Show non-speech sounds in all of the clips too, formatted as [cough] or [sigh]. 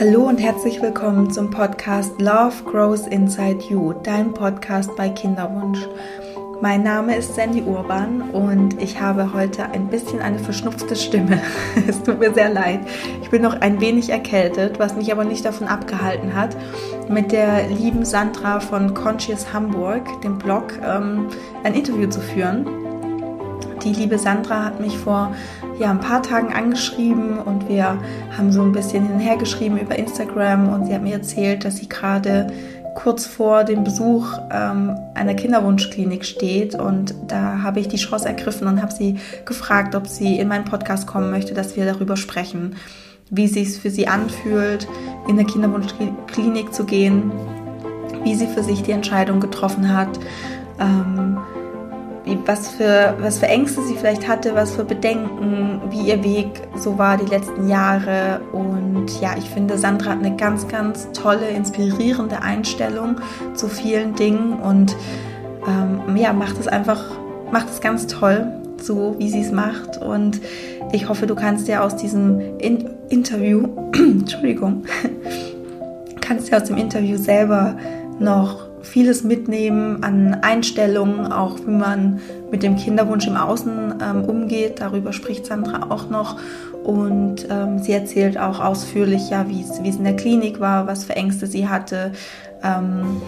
Hallo und herzlich willkommen zum Podcast Love Grows Inside You, dein Podcast bei Kinderwunsch. Mein Name ist Sandy Urban und ich habe heute ein bisschen eine verschnupfte Stimme. [laughs] es tut mir sehr leid. Ich bin noch ein wenig erkältet, was mich aber nicht davon abgehalten hat, mit der lieben Sandra von Conscious Hamburg, dem Blog, ähm, ein Interview zu führen. Die liebe Sandra hat mich vor ja, ein paar Tagen angeschrieben und wir haben so ein bisschen hin und her geschrieben über Instagram und sie hat mir erzählt, dass sie gerade kurz vor dem Besuch ähm, einer Kinderwunschklinik steht und da habe ich die Chance ergriffen und habe sie gefragt, ob sie in meinen Podcast kommen möchte, dass wir darüber sprechen, wie es sich für sie anfühlt, in der Kinderwunschklinik zu gehen, wie sie für sich die Entscheidung getroffen hat. Ähm, was für, was für Ängste sie vielleicht hatte, was für Bedenken, wie ihr Weg so war die letzten Jahre. Und ja, ich finde, Sandra hat eine ganz, ganz tolle, inspirierende Einstellung zu vielen Dingen und ähm, ja, macht es einfach, macht es ganz toll, so wie sie es macht. Und ich hoffe, du kannst ja aus diesem In Interview, [clears throat] Entschuldigung, [laughs] kannst ja aus dem Interview selber noch vieles mitnehmen an Einstellungen, auch wie man mit dem Kinderwunsch im Außen ähm, umgeht. Darüber spricht Sandra auch noch. Und ähm, sie erzählt auch ausführlich, ja, wie es in der Klinik war, was für Ängste sie hatte, ähm,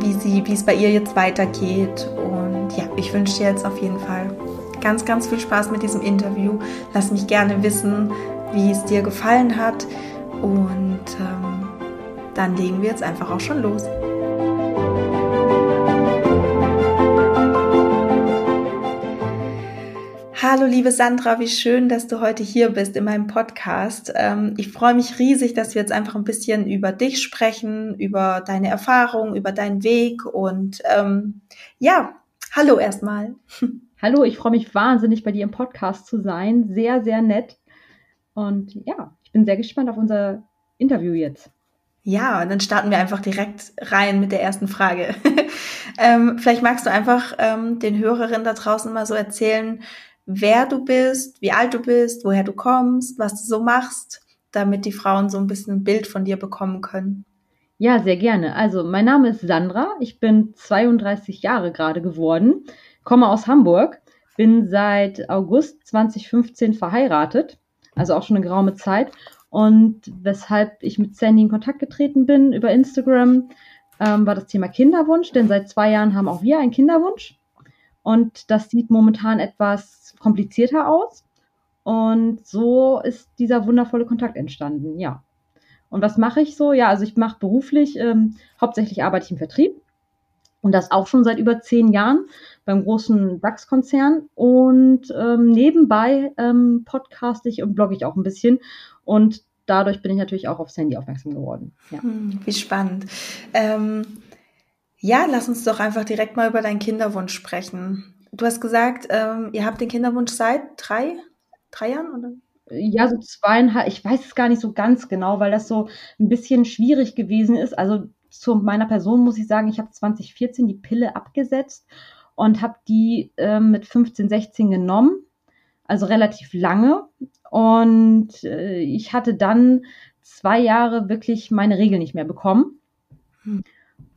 wie, es bei ihr jetzt weitergeht. Und ja, ich wünsche dir jetzt auf jeden Fall ganz, ganz viel Spaß mit diesem Interview. Lass mich gerne wissen, wie es dir gefallen hat. Und ähm, dann legen wir jetzt einfach auch schon los. Hallo liebe Sandra, wie schön, dass du heute hier bist in meinem Podcast. Ähm, ich freue mich riesig, dass wir jetzt einfach ein bisschen über dich sprechen, über deine Erfahrungen, über deinen Weg und ähm, ja, hallo erstmal. [laughs] Hallo, ich freue mich wahnsinnig bei dir im Podcast zu sein. Sehr, sehr nett. Und ja, ich bin sehr gespannt auf unser Interview jetzt. Ja, und dann starten wir einfach direkt rein mit der ersten Frage. [laughs] ähm, vielleicht magst du einfach ähm, den Hörerinnen da draußen mal so erzählen, wer du bist, wie alt du bist, woher du kommst, was du so machst, damit die Frauen so ein bisschen ein Bild von dir bekommen können. Ja, sehr gerne. Also, mein Name ist Sandra. Ich bin 32 Jahre gerade geworden, komme aus Hamburg, bin seit August 2015 verheiratet, also auch schon eine geraume Zeit. Und weshalb ich mit Sandy in Kontakt getreten bin über Instagram, ähm, war das Thema Kinderwunsch, denn seit zwei Jahren haben auch wir einen Kinderwunsch. Und das sieht momentan etwas komplizierter aus. Und so ist dieser wundervolle Kontakt entstanden, ja. Und was mache ich so? Ja, also ich mache beruflich, ähm, hauptsächlich arbeite ich im Vertrieb. Und das auch schon seit über zehn Jahren beim großen DAX-Konzern. Und ähm, nebenbei ähm, podcaste ich und blogge ich auch ein bisschen. Und dadurch bin ich natürlich auch aufs Handy aufmerksam geworden. Ja. Hm, wie spannend. Ähm, ja, lass uns doch einfach direkt mal über deinen Kinderwunsch sprechen. Du hast gesagt, ähm, ihr habt den Kinderwunsch seit drei, drei Jahren, oder? Ja, so zweieinhalb, ich weiß es gar nicht so ganz genau, weil das so ein bisschen schwierig gewesen ist. Also zu meiner Person muss ich sagen, ich habe 2014 die Pille abgesetzt und habe die äh, mit 15, 16 genommen, also relativ lange. Und äh, ich hatte dann zwei Jahre wirklich meine Regel nicht mehr bekommen. Hm.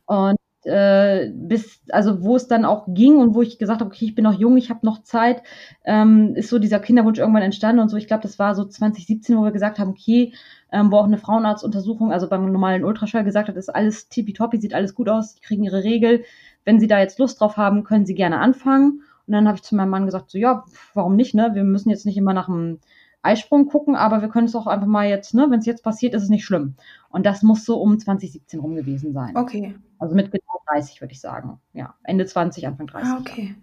Und äh, bis, also wo es dann auch ging und wo ich gesagt habe, okay, ich bin noch jung, ich habe noch Zeit, ähm, ist so dieser Kinderwunsch irgendwann entstanden und so. Ich glaube, das war so 2017, wo wir gesagt haben, okay, ähm, wo auch eine Frauenarztuntersuchung, also beim normalen Ultraschall gesagt hat, ist alles tippitoppi, sieht alles gut aus, die kriegen ihre Regel. Wenn sie da jetzt Lust drauf haben, können sie gerne anfangen. Und dann habe ich zu meinem Mann gesagt, so ja, warum nicht, ne? Wir müssen jetzt nicht immer nach einem Eisprung gucken, aber wir können es auch einfach mal jetzt, ne, wenn es jetzt passiert, ist es nicht schlimm. Und das muss so um 2017 rum gewesen sein. Okay. Also mit genau 30, würde ich sagen. Ja, Ende 20, Anfang 30. Ah, okay.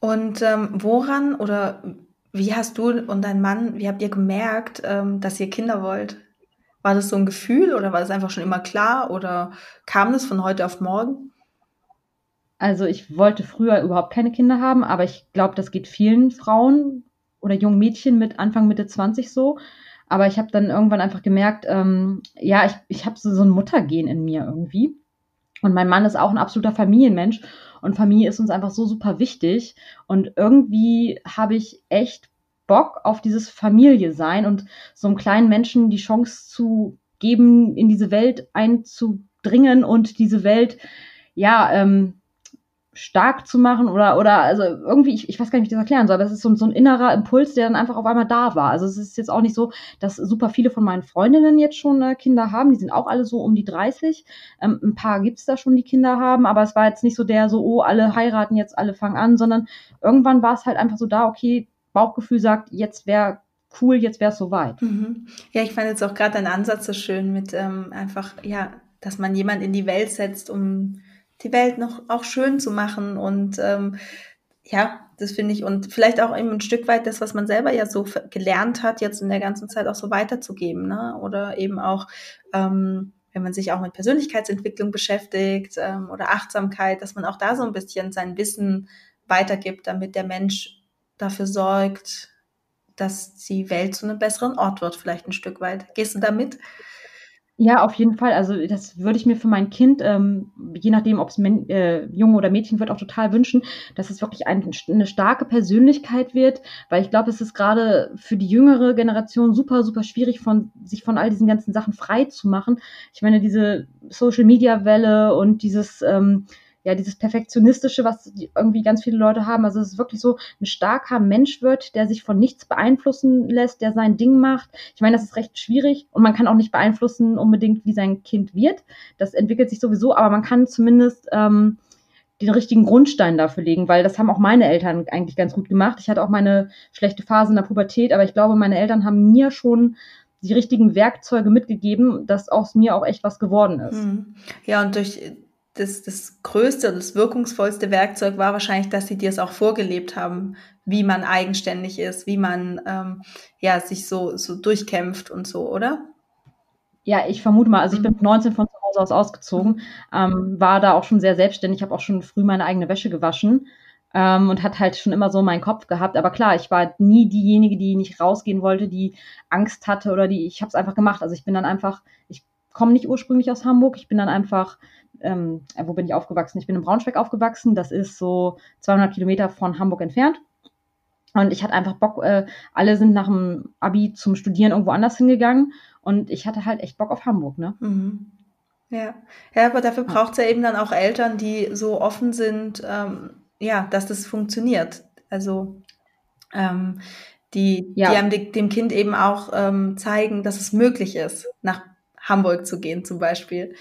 Und ähm, woran oder wie hast du und dein Mann, wie habt ihr gemerkt, ähm, dass ihr Kinder wollt? War das so ein Gefühl oder war das einfach schon immer klar oder kam das von heute auf morgen? Also ich wollte früher überhaupt keine Kinder haben, aber ich glaube, das geht vielen Frauen oder jungen Mädchen mit Anfang, Mitte 20 so. Aber ich habe dann irgendwann einfach gemerkt, ähm, ja, ich, ich habe so, so ein Muttergehen in mir irgendwie. Und mein Mann ist auch ein absoluter Familienmensch. Und Familie ist uns einfach so super wichtig. Und irgendwie habe ich echt Bock auf dieses Familie sein und so einem kleinen Menschen die Chance zu geben, in diese Welt einzudringen und diese Welt, ja, ähm, stark zu machen oder, oder also irgendwie, ich, ich weiß gar nicht, wie ich das erklären soll, aber es ist so, so ein innerer Impuls, der dann einfach auf einmal da war. Also es ist jetzt auch nicht so, dass super viele von meinen Freundinnen jetzt schon äh, Kinder haben, die sind auch alle so um die 30. Ähm, ein paar gibt's da schon, die Kinder haben, aber es war jetzt nicht so der so, oh, alle heiraten jetzt, alle fangen an, sondern irgendwann war es halt einfach so da, okay, Bauchgefühl sagt, jetzt wäre cool, jetzt wäre es soweit. Mhm. Ja, ich fand jetzt auch gerade deinen Ansatz so schön mit ähm, einfach, ja, dass man jemand in die Welt setzt, um die Welt noch auch schön zu machen und ähm, ja, das finde ich und vielleicht auch eben ein Stück weit das, was man selber ja so gelernt hat, jetzt in der ganzen Zeit auch so weiterzugeben, ne? Oder eben auch, ähm, wenn man sich auch mit Persönlichkeitsentwicklung beschäftigt ähm, oder Achtsamkeit, dass man auch da so ein bisschen sein Wissen weitergibt, damit der Mensch dafür sorgt, dass die Welt zu einem besseren Ort wird, vielleicht ein Stück weit. Gehst du damit? Ja, auf jeden Fall. Also das würde ich mir für mein Kind, ähm, je nachdem, ob es äh, Junge oder Mädchen wird, auch total wünschen, dass es wirklich ein, eine starke Persönlichkeit wird, weil ich glaube, es ist gerade für die jüngere Generation super, super schwierig, von, sich von all diesen ganzen Sachen frei zu machen. Ich meine, diese Social-Media-Welle und dieses ähm, ja, dieses Perfektionistische, was irgendwie ganz viele Leute haben. Also es ist wirklich so ein starker Mensch wird, der sich von nichts beeinflussen lässt, der sein Ding macht. Ich meine, das ist recht schwierig und man kann auch nicht beeinflussen unbedingt, wie sein Kind wird. Das entwickelt sich sowieso, aber man kann zumindest ähm, den richtigen Grundstein dafür legen, weil das haben auch meine Eltern eigentlich ganz gut gemacht. Ich hatte auch meine schlechte Phase in der Pubertät, aber ich glaube, meine Eltern haben mir schon die richtigen Werkzeuge mitgegeben, dass aus mir auch echt was geworden ist. Hm. Ja, und durch das, das größte, das wirkungsvollste Werkzeug war wahrscheinlich, dass sie dir es auch vorgelebt haben, wie man eigenständig ist, wie man ähm, ja sich so, so durchkämpft und so, oder? Ja, ich vermute mal, also ich bin mit 19 von zu Hause aus ausgezogen, ähm, war da auch schon sehr selbstständig, habe auch schon früh meine eigene Wäsche gewaschen ähm, und hat halt schon immer so meinen Kopf gehabt. Aber klar, ich war nie diejenige, die nicht rausgehen wollte, die Angst hatte oder die, ich habe es einfach gemacht. Also ich bin dann einfach, ich komme nicht ursprünglich aus Hamburg, ich bin dann einfach ähm, äh, wo bin ich aufgewachsen? Ich bin in Braunschweig aufgewachsen. Das ist so 200 Kilometer von Hamburg entfernt. Und ich hatte einfach Bock, äh, alle sind nach dem Abi zum Studieren irgendwo anders hingegangen. Und ich hatte halt echt Bock auf Hamburg, ne? Mhm. Ja. ja, aber dafür braucht es ja eben dann auch Eltern, die so offen sind, ähm, ja, dass das funktioniert. Also ähm, die, ja. die einem dem Kind eben auch ähm, zeigen, dass es möglich ist, nach Hamburg zu gehen zum Beispiel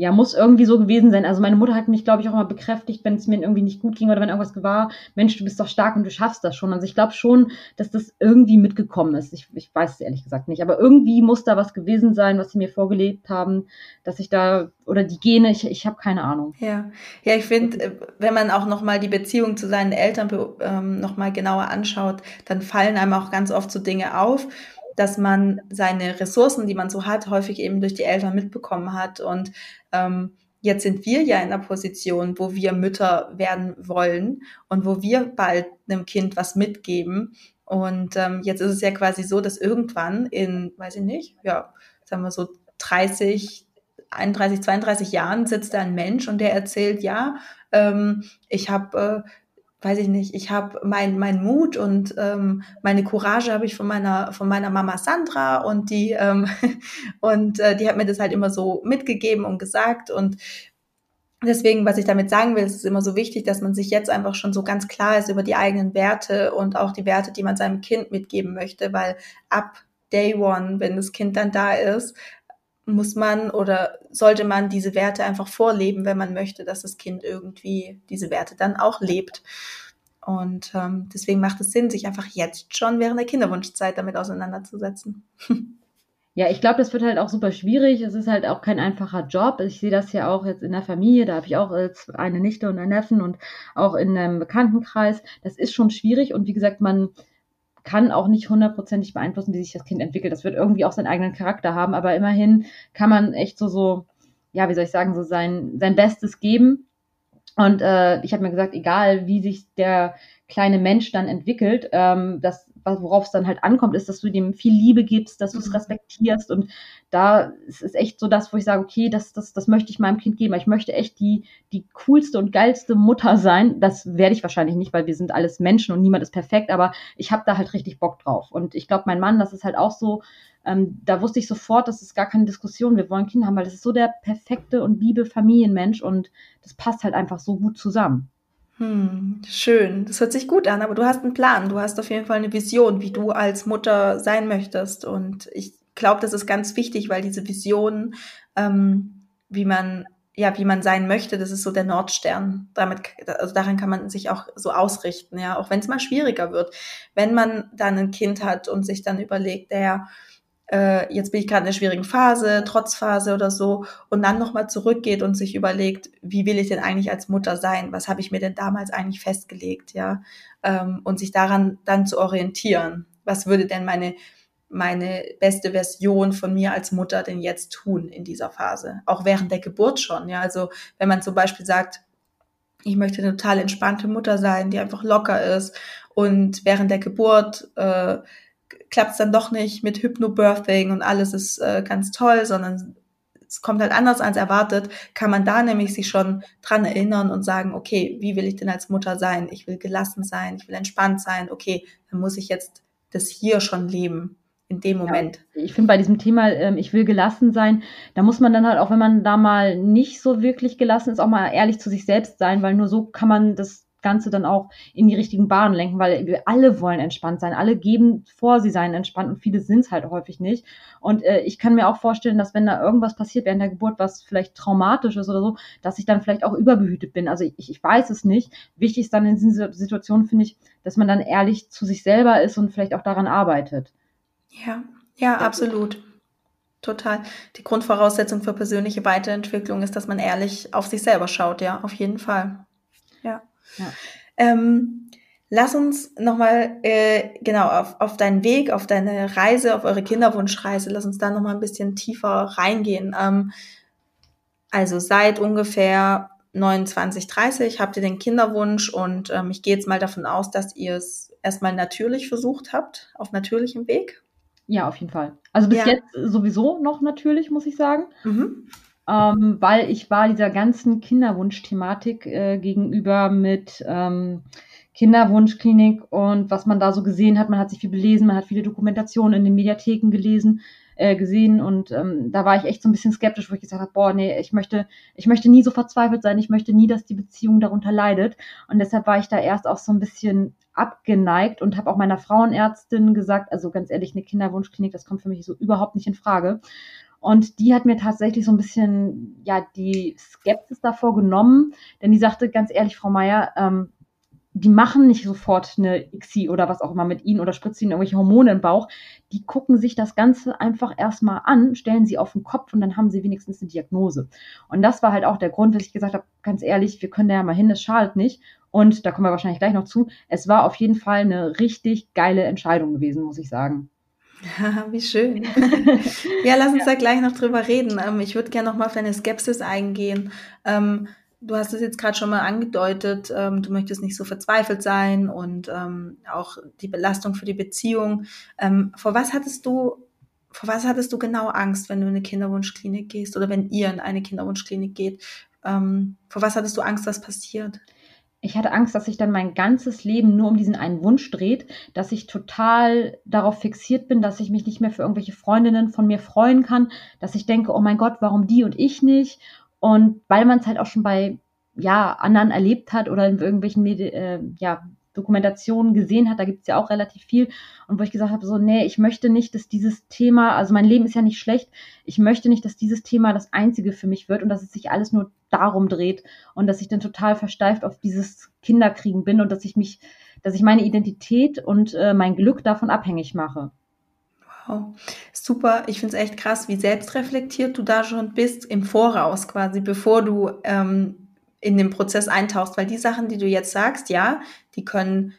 ja, muss irgendwie so gewesen sein. Also meine Mutter hat mich, glaube ich, auch immer bekräftigt, wenn es mir irgendwie nicht gut ging oder wenn irgendwas war, Mensch, du bist doch stark und du schaffst das schon. Also ich glaube schon, dass das irgendwie mitgekommen ist. Ich, ich weiß es ehrlich gesagt nicht. Aber irgendwie muss da was gewesen sein, was sie mir vorgelebt haben, dass ich da, oder die Gene, ich, ich habe keine Ahnung. Ja, ja, ich finde, äh, wenn man auch nochmal die Beziehung zu seinen Eltern ähm, nochmal genauer anschaut, dann fallen einem auch ganz oft so Dinge auf dass man seine Ressourcen, die man so hat, häufig eben durch die Eltern mitbekommen hat. Und ähm, jetzt sind wir ja in einer Position, wo wir Mütter werden wollen und wo wir bald einem Kind was mitgeben. Und ähm, jetzt ist es ja quasi so, dass irgendwann in, weiß ich nicht, ja, sagen wir so 30, 31, 32 Jahren sitzt da ein Mensch und der erzählt, ja, ähm, ich habe äh, weiß ich nicht, ich habe mein, mein Mut und ähm, meine Courage habe ich von meiner, von meiner Mama Sandra und die, ähm, [laughs] und äh, die hat mir das halt immer so mitgegeben und gesagt. Und deswegen, was ich damit sagen will, ist es immer so wichtig, dass man sich jetzt einfach schon so ganz klar ist über die eigenen Werte und auch die Werte, die man seinem Kind mitgeben möchte, weil ab Day One, wenn das Kind dann da ist, muss man oder sollte man diese Werte einfach vorleben, wenn man möchte, dass das Kind irgendwie diese Werte dann auch lebt. Und ähm, deswegen macht es Sinn, sich einfach jetzt schon während der Kinderwunschzeit damit auseinanderzusetzen. [laughs] Ja, ich glaube, das wird halt auch super schwierig. Es ist halt auch kein einfacher Job. Ich sehe das ja auch jetzt in der Familie. Da habe ich auch eine Nichte und einen Neffen und auch in einem Bekanntenkreis. Das ist schon schwierig. Und wie gesagt, man kann auch nicht hundertprozentig beeinflussen, wie sich das Kind entwickelt. Das wird irgendwie auch seinen eigenen Charakter haben, aber immerhin kann man echt so, so, ja, wie soll ich sagen, so sein, sein Bestes geben. Und äh, ich habe mir gesagt, egal wie sich der kleine Mensch dann entwickelt, ähm, das worauf es dann halt ankommt, ist, dass du dem viel Liebe gibst, dass du es mhm. respektierst. Und da ist es echt so das, wo ich sage, okay, das, das, das möchte ich meinem Kind geben. Ich möchte echt die, die coolste und geilste Mutter sein. Das werde ich wahrscheinlich nicht, weil wir sind alles Menschen und niemand ist perfekt, aber ich habe da halt richtig Bock drauf. Und ich glaube, mein Mann, das ist halt auch so, ähm, da wusste ich sofort, das ist gar keine Diskussion, wir wollen Kinder haben, weil das ist so der perfekte und liebe Familienmensch und das passt halt einfach so gut zusammen. Hm, schön. Das hört sich gut an, aber du hast einen Plan. Du hast auf jeden Fall eine Vision, wie du als Mutter sein möchtest. Und ich glaube, das ist ganz wichtig, weil diese Vision, ähm, wie man ja, wie man sein möchte, das ist so der Nordstern. Damit, also daran kann man sich auch so ausrichten, ja, auch wenn es mal schwieriger wird. Wenn man dann ein Kind hat und sich dann überlegt, der äh, jetzt bin ich gerade in einer schwierigen Phase, Trotzphase oder so, und dann nochmal zurückgeht und sich überlegt, wie will ich denn eigentlich als Mutter sein? Was habe ich mir denn damals eigentlich festgelegt, ja? Ähm, und sich daran dann zu orientieren. Was würde denn meine, meine beste Version von mir als Mutter denn jetzt tun in dieser Phase? Auch während der Geburt schon, ja? Also, wenn man zum Beispiel sagt, ich möchte eine total entspannte Mutter sein, die einfach locker ist und während der Geburt äh, klappt es dann doch nicht mit Hypnobirthing und alles ist äh, ganz toll, sondern es kommt halt anders als erwartet, kann man da nämlich sich schon dran erinnern und sagen, okay, wie will ich denn als Mutter sein? Ich will gelassen sein, ich will entspannt sein, okay, dann muss ich jetzt das hier schon leben in dem Moment. Ja, ich finde bei diesem Thema, ähm, ich will gelassen sein, da muss man dann halt auch, wenn man da mal nicht so wirklich gelassen ist, auch mal ehrlich zu sich selbst sein, weil nur so kann man das Ganze dann auch in die richtigen Bahnen lenken, weil wir alle wollen entspannt sein. Alle geben vor, sie seien entspannt und viele sind es halt häufig nicht. Und äh, ich kann mir auch vorstellen, dass wenn da irgendwas passiert während der Geburt, was vielleicht traumatisch ist oder so, dass ich dann vielleicht auch überbehütet bin. Also ich, ich weiß es nicht. Wichtig ist dann in diesen Situationen, finde ich, dass man dann ehrlich zu sich selber ist und vielleicht auch daran arbeitet. Ja, ja, absolut. Total. Die Grundvoraussetzung für persönliche Weiterentwicklung ist, dass man ehrlich auf sich selber schaut, ja, auf jeden Fall. Ja. Ähm, lass uns nochmal, äh, genau, auf, auf deinen Weg, auf deine Reise, auf eure Kinderwunschreise, lass uns da nochmal ein bisschen tiefer reingehen. Ähm, also seit ungefähr 29, 30 habt ihr den Kinderwunsch und ähm, ich gehe jetzt mal davon aus, dass ihr es erstmal natürlich versucht habt, auf natürlichem Weg. Ja, auf jeden Fall. Also bis ja. jetzt sowieso noch natürlich, muss ich sagen. Mhm ähm, weil ich war dieser ganzen Kinderwunsch-Thematik äh, gegenüber mit ähm, Kinderwunschklinik und was man da so gesehen hat. Man hat sich viel belesen, man hat viele Dokumentationen in den Mediatheken gelesen, äh, gesehen und ähm, da war ich echt so ein bisschen skeptisch, wo ich gesagt habe, boah, nee, ich möchte, ich möchte nie so verzweifelt sein, ich möchte nie, dass die Beziehung darunter leidet und deshalb war ich da erst auch so ein bisschen abgeneigt und habe auch meiner Frauenärztin gesagt, also ganz ehrlich, eine Kinderwunschklinik, das kommt für mich so überhaupt nicht in Frage. Und die hat mir tatsächlich so ein bisschen, ja, die Skepsis davor genommen, denn die sagte ganz ehrlich, Frau Meier, ähm, die machen nicht sofort eine ICSI oder was auch immer mit ihnen oder spritzen ihnen irgendwelche Hormone im Bauch. Die gucken sich das Ganze einfach erstmal an, stellen sie auf den Kopf und dann haben sie wenigstens eine Diagnose. Und das war halt auch der Grund, dass ich gesagt habe, ganz ehrlich, wir können da ja mal hin, es schadet nicht. Und da kommen wir wahrscheinlich gleich noch zu. Es war auf jeden Fall eine richtig geile Entscheidung gewesen, muss ich sagen. [laughs] wie schön. [laughs] ja, lass uns ja. da gleich noch drüber reden. Ähm, ich würde gerne noch mal auf deine Skepsis eingehen. Ähm, du hast es jetzt gerade schon mal angedeutet, ähm, du möchtest nicht so verzweifelt sein und auch die Belastung für die Beziehung. vor was hattest du, vor was hattest du genau Angst, wenn du in eine Kinderwunschklinik gehst oder wenn ihr in eine Kinderwunschklinik geht? vor was hattest du Angst, was passiert? Ich hatte Angst, dass sich dann mein ganzes Leben nur um diesen einen Wunsch dreht, dass ich total darauf fixiert bin, dass ich mich nicht mehr für irgendwelche Freundinnen von mir freuen kann, dass ich denke, oh mein Gott, warum die und ich nicht? Und weil man es halt auch schon bei ja, anderen erlebt hat oder in irgendwelchen äh, ja, Dokumentationen gesehen hat, da gibt es ja auch relativ viel. Und wo ich gesagt habe, so, nee, ich möchte nicht, dass dieses Thema, also mein Leben ist ja nicht schlecht, ich möchte nicht, dass dieses Thema das einzige für mich wird und dass es sich alles nur darum dreht und dass ich dann total versteift auf dieses Kinderkriegen bin und dass ich mich, dass ich meine Identität und äh, mein Glück davon abhängig mache. Wow, super. Ich finde es echt krass, wie selbstreflektiert du da schon bist im Voraus quasi, bevor du ähm, in den Prozess eintauchst, weil die Sachen, die du jetzt sagst, ja, die können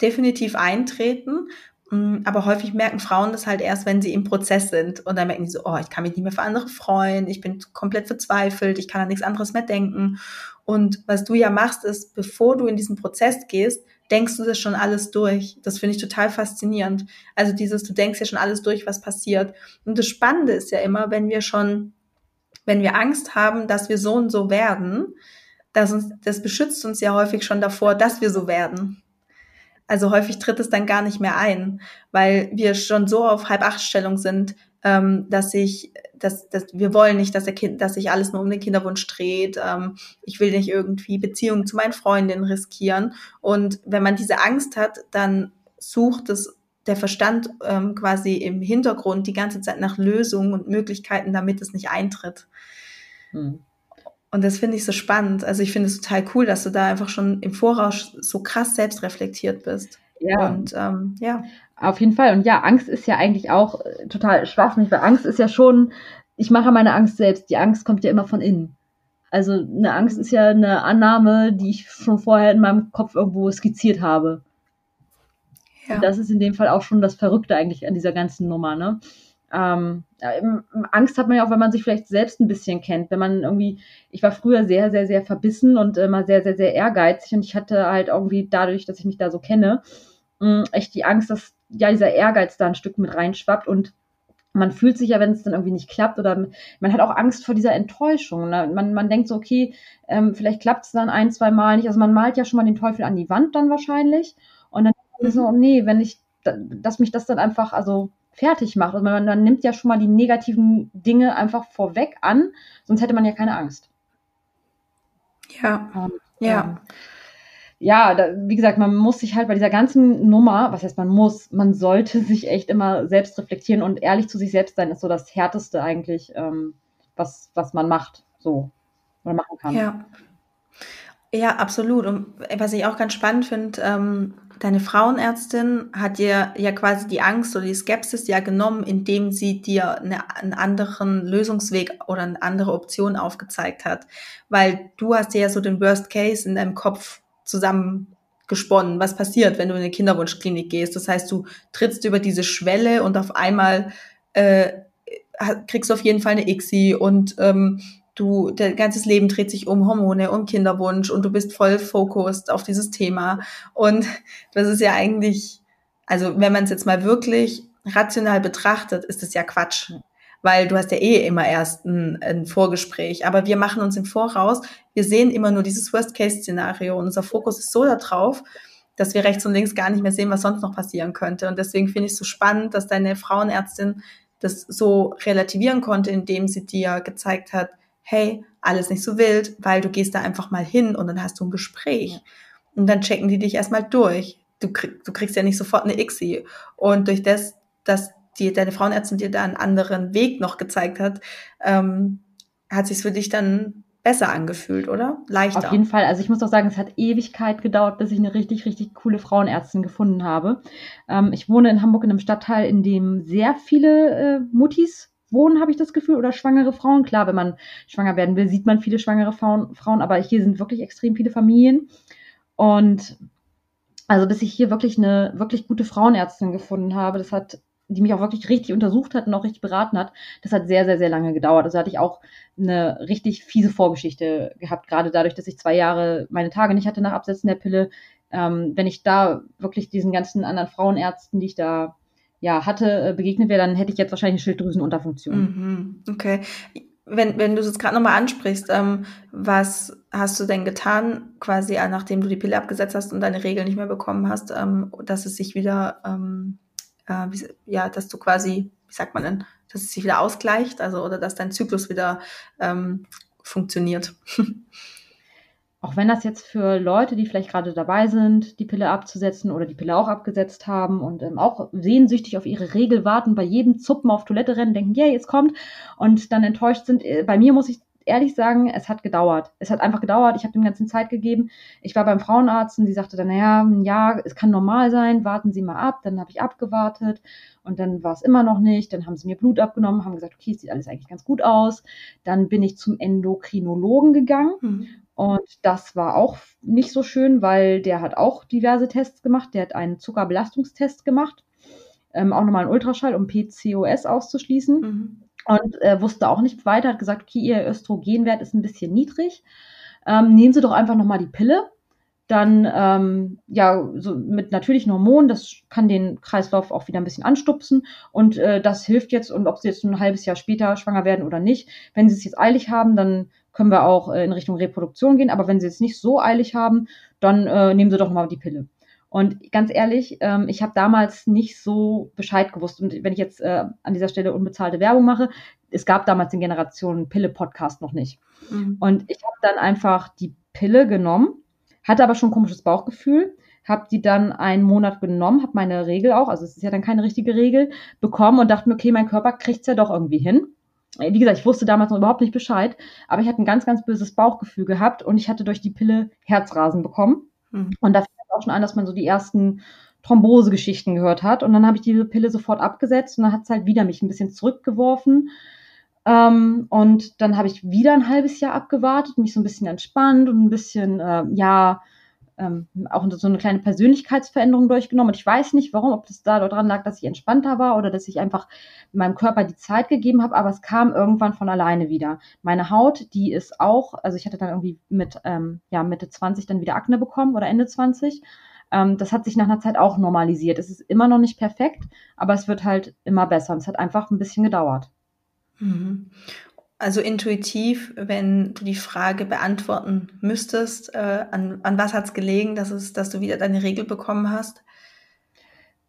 definitiv eintreten, mm, aber häufig merken Frauen das halt erst, wenn sie im Prozess sind und dann merken die so, oh, ich kann mich nicht mehr für andere freuen, ich bin komplett verzweifelt, ich kann an nichts anderes mehr denken. Und was du ja machst, ist, bevor du in diesen Prozess gehst, denkst du das schon alles durch. Das finde ich total faszinierend. Also dieses, du denkst ja schon alles durch, was passiert. Und das Spannende ist ja immer, wenn wir schon, wenn wir Angst haben, dass wir so und so werden, das, uns, das beschützt uns ja häufig schon davor, dass wir so werden. Also häufig tritt es dann gar nicht mehr ein, weil wir schon so auf Halbachtstellung sind, ähm, dass ich, dass, dass wir wollen nicht, dass der Kind, dass sich alles nur um den Kinderwunsch dreht. Ähm, ich will nicht irgendwie Beziehungen zu meinen Freundinnen riskieren. Und wenn man diese Angst hat, dann sucht es der Verstand ähm, quasi im Hintergrund die ganze Zeit nach Lösungen und Möglichkeiten, damit es nicht eintritt. Hm. Und das finde ich so spannend. Also ich finde es total cool, dass du da einfach schon im Voraus so krass selbst reflektiert bist. Ja. Und ähm, ja. Auf jeden Fall. Und ja, Angst ist ja eigentlich auch äh, total schwachsinnig, weil Angst ist ja schon, ich mache meine Angst selbst. Die Angst kommt ja immer von innen. Also eine Angst ist ja eine Annahme, die ich schon vorher in meinem Kopf irgendwo skizziert habe. Ja. Und das ist in dem Fall auch schon das Verrückte eigentlich an dieser ganzen Nummer, ne? Ähm, Angst hat man ja auch, wenn man sich vielleicht selbst ein bisschen kennt. Wenn man irgendwie, ich war früher sehr, sehr, sehr verbissen und immer sehr, sehr, sehr ehrgeizig und ich hatte halt irgendwie dadurch, dass ich mich da so kenne, mh, echt die Angst, dass ja dieser Ehrgeiz da ein Stück mit reinschwappt und man fühlt sich ja, wenn es dann irgendwie nicht klappt oder man hat auch Angst vor dieser Enttäuschung. Ne? Man, man denkt so, okay, ähm, vielleicht klappt es dann ein, zwei Mal nicht. Also man malt ja schon mal den Teufel an die Wand dann wahrscheinlich und dann mhm. so, nee, wenn ich, dass mich das dann einfach, also fertig macht. Und man, man nimmt ja schon mal die negativen Dinge einfach vorweg an, sonst hätte man ja keine Angst. Ja. Und, ja. Ähm, ja, da, wie gesagt, man muss sich halt bei dieser ganzen Nummer, was heißt man muss, man sollte [laughs] sich echt immer selbst reflektieren und ehrlich zu sich selbst sein, ist so das Härteste eigentlich, ähm, was, was man macht, so, oder machen kann. Ja. Ja, absolut. Und was ich auch ganz spannend finde, ähm, deine Frauenärztin hat dir ja quasi die Angst oder die Skepsis ja genommen, indem sie dir eine, einen anderen Lösungsweg oder eine andere Option aufgezeigt hat. Weil du hast dir ja so den Worst Case in deinem Kopf zusammengesponnen, was passiert, wenn du in eine Kinderwunschklinik gehst. Das heißt, du trittst über diese Schwelle und auf einmal äh, kriegst du auf jeden Fall eine ICSI und ähm, du, dein ganzes Leben dreht sich um Hormone, um Kinderwunsch und du bist voll fokussiert auf dieses Thema. Und das ist ja eigentlich, also wenn man es jetzt mal wirklich rational betrachtet, ist es ja Quatsch. Weil du hast ja eh immer erst ein, ein Vorgespräch. Aber wir machen uns im Voraus, wir sehen immer nur dieses Worst-Case-Szenario und unser Fokus ist so darauf, dass wir rechts und links gar nicht mehr sehen, was sonst noch passieren könnte. Und deswegen finde ich es so spannend, dass deine Frauenärztin das so relativieren konnte, indem sie dir gezeigt hat, hey, alles nicht so wild, weil du gehst da einfach mal hin und dann hast du ein Gespräch. Und dann checken die dich erstmal durch. Du, krieg, du kriegst ja nicht sofort eine ICSI. Und durch das, dass die, deine Frauenärztin dir da einen anderen Weg noch gezeigt hat, ähm, hat sich für dich dann besser angefühlt, oder? Leichter. Auf jeden Fall. Also ich muss doch sagen, es hat Ewigkeit gedauert, bis ich eine richtig, richtig coole Frauenärztin gefunden habe. Ähm, ich wohne in Hamburg in einem Stadtteil, in dem sehr viele äh, Muttis wohnen, habe ich das Gefühl, oder schwangere Frauen. Klar, wenn man schwanger werden will, sieht man viele schwangere Frauen, aber hier sind wirklich extrem viele Familien. Und also bis ich hier wirklich eine wirklich gute Frauenärztin gefunden habe, das hat, die mich auch wirklich richtig untersucht hat und auch richtig beraten hat, das hat sehr, sehr, sehr lange gedauert. Also hatte ich auch eine richtig fiese Vorgeschichte gehabt, gerade dadurch, dass ich zwei Jahre meine Tage nicht hatte nach Absetzen der Pille. Ähm, wenn ich da wirklich diesen ganzen anderen Frauenärzten, die ich da ja, hatte, äh, begegnet wäre, dann hätte ich jetzt wahrscheinlich eine Schilddrüsenunterfunktion. Mhm, okay. Wenn, wenn du es jetzt gerade nochmal ansprichst, ähm, was hast du denn getan, quasi äh, nachdem du die Pille abgesetzt hast und deine Regeln nicht mehr bekommen hast, ähm, dass es sich wieder, ähm, äh, wie, ja, dass du quasi, wie sagt man denn, dass es sich wieder ausgleicht, also oder dass dein Zyklus wieder ähm, funktioniert? [laughs] auch wenn das jetzt für Leute, die vielleicht gerade dabei sind, die Pille abzusetzen oder die Pille auch abgesetzt haben und ähm, auch sehnsüchtig auf ihre Regel warten, bei jedem Zuppen auf Toilette rennen, denken, yeah, jetzt kommt und dann enttäuscht sind. Äh, bei mir muss ich ehrlich sagen, es hat gedauert. Es hat einfach gedauert. Ich habe dem ganzen Zeit gegeben. Ich war beim Frauenarzt und sie sagte dann, naja, ja, es kann normal sein, warten Sie mal ab. Dann habe ich abgewartet und dann war es immer noch nicht. Dann haben sie mir Blut abgenommen, haben gesagt, okay, es sieht alles eigentlich ganz gut aus. Dann bin ich zum Endokrinologen gegangen mhm. Und das war auch nicht so schön, weil der hat auch diverse Tests gemacht. Der hat einen Zuckerbelastungstest gemacht, ähm, auch nochmal einen Ultraschall, um PCOS auszuschließen. Mhm. Und äh, wusste auch nicht weiter, hat gesagt, okay, ihr Östrogenwert ist ein bisschen niedrig. Ähm, nehmen Sie doch einfach nochmal die Pille. dann ähm, ja so mit natürlichen Hormonen, das kann den Kreislauf auch wieder ein bisschen anstupsen und äh, das hilft jetzt und ob sie jetzt ein halbes Jahr später schwanger werden oder nicht, wenn sie es jetzt eilig haben, dann können wir auch äh, in Richtung Reproduktion gehen, aber wenn sie es nicht so eilig haben, dann äh, nehmen sie doch mal die Pille. Und ganz ehrlich, ähm, ich habe damals nicht so Bescheid gewusst. Und wenn ich jetzt äh, an dieser Stelle unbezahlte Werbung mache, es gab damals den Generationen Pille-Podcast noch nicht. Mhm. Und ich habe dann einfach die Pille genommen hatte aber schon ein komisches Bauchgefühl, habe die dann einen Monat genommen, habe meine Regel auch, also es ist ja dann keine richtige Regel, bekommen und dachte mir, okay, mein Körper kriegt es ja doch irgendwie hin. Wie gesagt, ich wusste damals noch überhaupt nicht Bescheid, aber ich hatte ein ganz, ganz böses Bauchgefühl gehabt und ich hatte durch die Pille Herzrasen bekommen. Mhm. Und da fing es auch schon an, dass man so die ersten Thrombosegeschichten gehört hat. Und dann habe ich diese Pille sofort abgesetzt und dann hat es halt wieder mich ein bisschen zurückgeworfen. Ähm, und dann habe ich wieder ein halbes Jahr abgewartet, mich so ein bisschen entspannt und ein bisschen, äh, ja, ähm, auch so eine kleine Persönlichkeitsveränderung durchgenommen. Und ich weiß nicht, warum, ob das da daran lag, dass ich entspannter war oder dass ich einfach meinem Körper die Zeit gegeben habe, aber es kam irgendwann von alleine wieder. Meine Haut, die ist auch, also ich hatte dann irgendwie mit ähm, ja, Mitte 20 dann wieder Akne bekommen oder Ende 20. Ähm, das hat sich nach einer Zeit auch normalisiert. Es ist immer noch nicht perfekt, aber es wird halt immer besser. Und es hat einfach ein bisschen gedauert. Mhm. Also intuitiv, wenn du die Frage beantworten müsstest, äh, an, an was hat es gelegen, dass, es, dass du wieder deine Regel bekommen hast?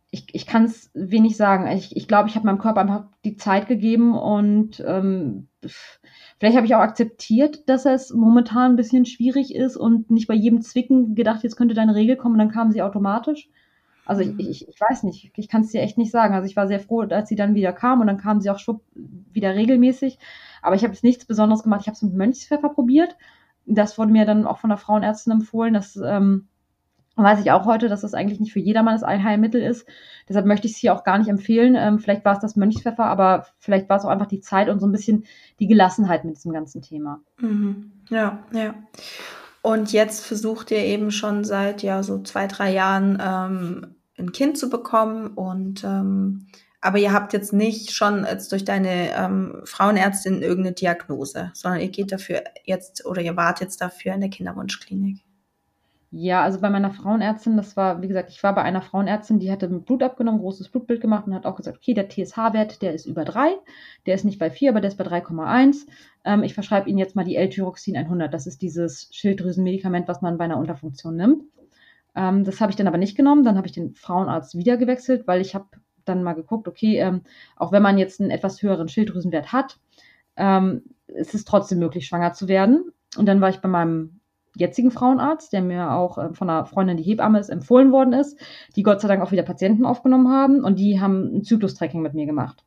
Ich, ich kann es wenig sagen. Ich, ich glaube, ich habe meinem Körper einfach die Zeit gegeben und ähm, vielleicht habe ich auch akzeptiert, dass es momentan ein bisschen schwierig ist und nicht bei jedem Zwicken gedacht, jetzt könnte deine Regel kommen und dann kam sie automatisch. Also ich, mhm. ich, ich weiß nicht, ich kann es dir echt nicht sagen. Also ich war sehr froh, als sie dann wieder kam und dann kam sie auch schwupp wieder regelmäßig. Aber ich habe jetzt nichts Besonderes gemacht. Ich habe es mit Mönchspfeffer probiert. Das wurde mir dann auch von der Frauenärztin empfohlen. Das ähm, weiß ich auch heute, dass das eigentlich nicht für jedermann das Allheilmittel ist. Deshalb möchte ich es hier auch gar nicht empfehlen. Ähm, vielleicht war es das Mönchspfeffer, aber vielleicht war es auch einfach die Zeit und so ein bisschen die Gelassenheit mit diesem ganzen Thema. Mhm. Ja, ja. Und jetzt versucht ihr eben schon seit ja so zwei, drei Jahren ähm, ein Kind zu bekommen. Und ähm, aber ihr habt jetzt nicht schon jetzt durch deine ähm, Frauenärztin irgendeine Diagnose, sondern ihr geht dafür jetzt oder ihr wart jetzt dafür in der Kinderwunschklinik. Ja, also bei meiner Frauenärztin, das war, wie gesagt, ich war bei einer Frauenärztin, die hatte Blut abgenommen, großes Blutbild gemacht und hat auch gesagt, okay, der TSH-Wert, der ist über 3, der ist nicht bei 4, aber der ist bei 3,1. Ähm, ich verschreibe Ihnen jetzt mal die L-Tyroxin 100. Das ist dieses Schilddrüsenmedikament, was man bei einer Unterfunktion nimmt. Ähm, das habe ich dann aber nicht genommen. Dann habe ich den Frauenarzt wieder gewechselt, weil ich habe dann mal geguckt, okay, ähm, auch wenn man jetzt einen etwas höheren Schilddrüsenwert hat, ähm, ist es trotzdem möglich, schwanger zu werden. Und dann war ich bei meinem jetzigen Frauenarzt, der mir auch äh, von einer Freundin, die Hebamme ist, empfohlen worden ist, die Gott sei Dank auch wieder Patienten aufgenommen haben und die haben ein Zyklustracking mit mir gemacht.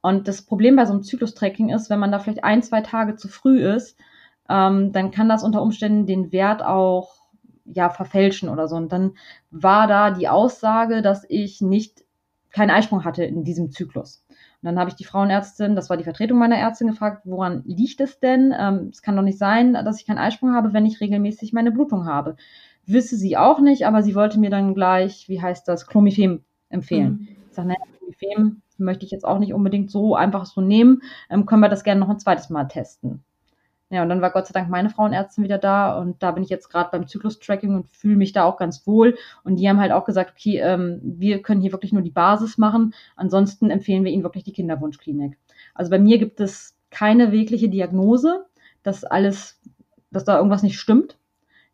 Und das Problem bei so einem Zyklustracking ist, wenn man da vielleicht ein, zwei Tage zu früh ist, ähm, dann kann das unter Umständen den Wert auch ja verfälschen oder so. Und dann war da die Aussage, dass ich nicht keinen Eisprung hatte in diesem Zyklus. Und dann habe ich die Frauenärztin, das war die Vertretung meiner Ärztin, gefragt, woran liegt es denn? Ähm, es kann doch nicht sein, dass ich keinen Eisprung habe, wenn ich regelmäßig meine Blutung habe. Wisse sie auch nicht, aber sie wollte mir dann gleich, wie heißt das, Clomiphen empfehlen. Mhm. Ich sage, naja, Clomiphen möchte ich jetzt auch nicht unbedingt so einfach so nehmen. Ähm, können wir das gerne noch ein zweites Mal testen? Ja, und dann war Gott sei Dank meine Frauenärztin wieder da und da bin ich jetzt gerade beim Zyklus-Tracking und fühle mich da auch ganz wohl. Und die haben halt auch gesagt, okay, ähm, wir können hier wirklich nur die Basis machen. Ansonsten empfehlen wir Ihnen wirklich die Kinderwunschklinik. Also bei mir gibt es keine wirkliche Diagnose, dass alles, dass da irgendwas nicht stimmt.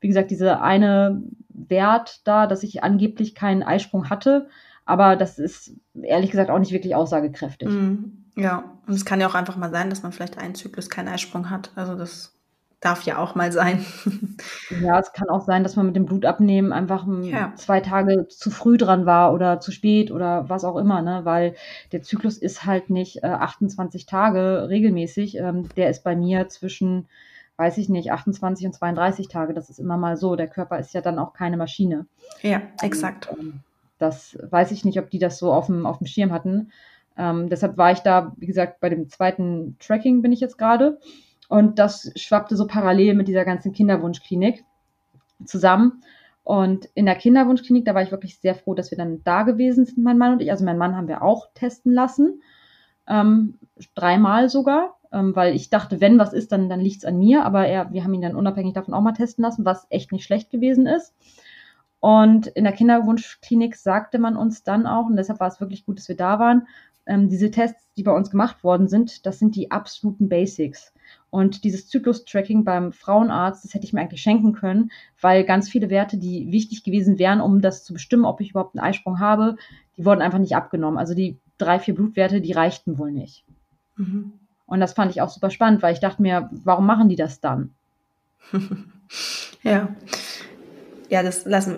Wie gesagt, diese eine Wert da, dass ich angeblich keinen Eisprung hatte, aber das ist ehrlich gesagt auch nicht wirklich aussagekräftig. Mhm. Ja, und es kann ja auch einfach mal sein, dass man vielleicht einen Zyklus keinen Eisprung hat. Also das darf ja auch mal sein. [laughs] ja, es kann auch sein, dass man mit dem Blutabnehmen einfach ja. zwei Tage zu früh dran war oder zu spät oder was auch immer, ne? Weil der Zyklus ist halt nicht äh, 28 Tage regelmäßig. Ähm, der ist bei mir zwischen, weiß ich nicht, 28 und 32 Tage. Das ist immer mal so. Der Körper ist ja dann auch keine Maschine. Ja, exakt. Und, ähm, das weiß ich nicht, ob die das so auf dem, auf dem Schirm hatten. Ähm, deshalb war ich da, wie gesagt, bei dem zweiten Tracking bin ich jetzt gerade. Und das schwappte so parallel mit dieser ganzen Kinderwunschklinik zusammen. Und in der Kinderwunschklinik, da war ich wirklich sehr froh, dass wir dann da gewesen sind, mein Mann und ich. Also mein Mann haben wir auch testen lassen. Ähm, dreimal sogar. ähm, weil ich dachte, wenn was ist, dann, dann liegt es an mir. Aber er, wir haben ihn dann unabhängig davon auch mal testen lassen, was echt nicht schlecht gewesen ist. Und in der Kinderwunschklinik sagte man uns dann auch, und deshalb war es wirklich gut, dass wir da waren, ähm, diese Tests, die bei uns gemacht worden sind, das sind die absoluten Basics. Und dieses Zyklus-Tracking beim Frauenarzt, das hätte ich mir eigentlich schenken können, weil ganz viele Werte, die wichtig gewesen wären, um das zu bestimmen, ob ich überhaupt einen Eisprung habe, die wurden einfach nicht abgenommen. Also die drei, vier Blutwerte, die reichten wohl nicht. Mhm. Und das fand ich auch super spannend, weil ich dachte mir, warum machen die das dann? [laughs] ja. Ja, das lassen,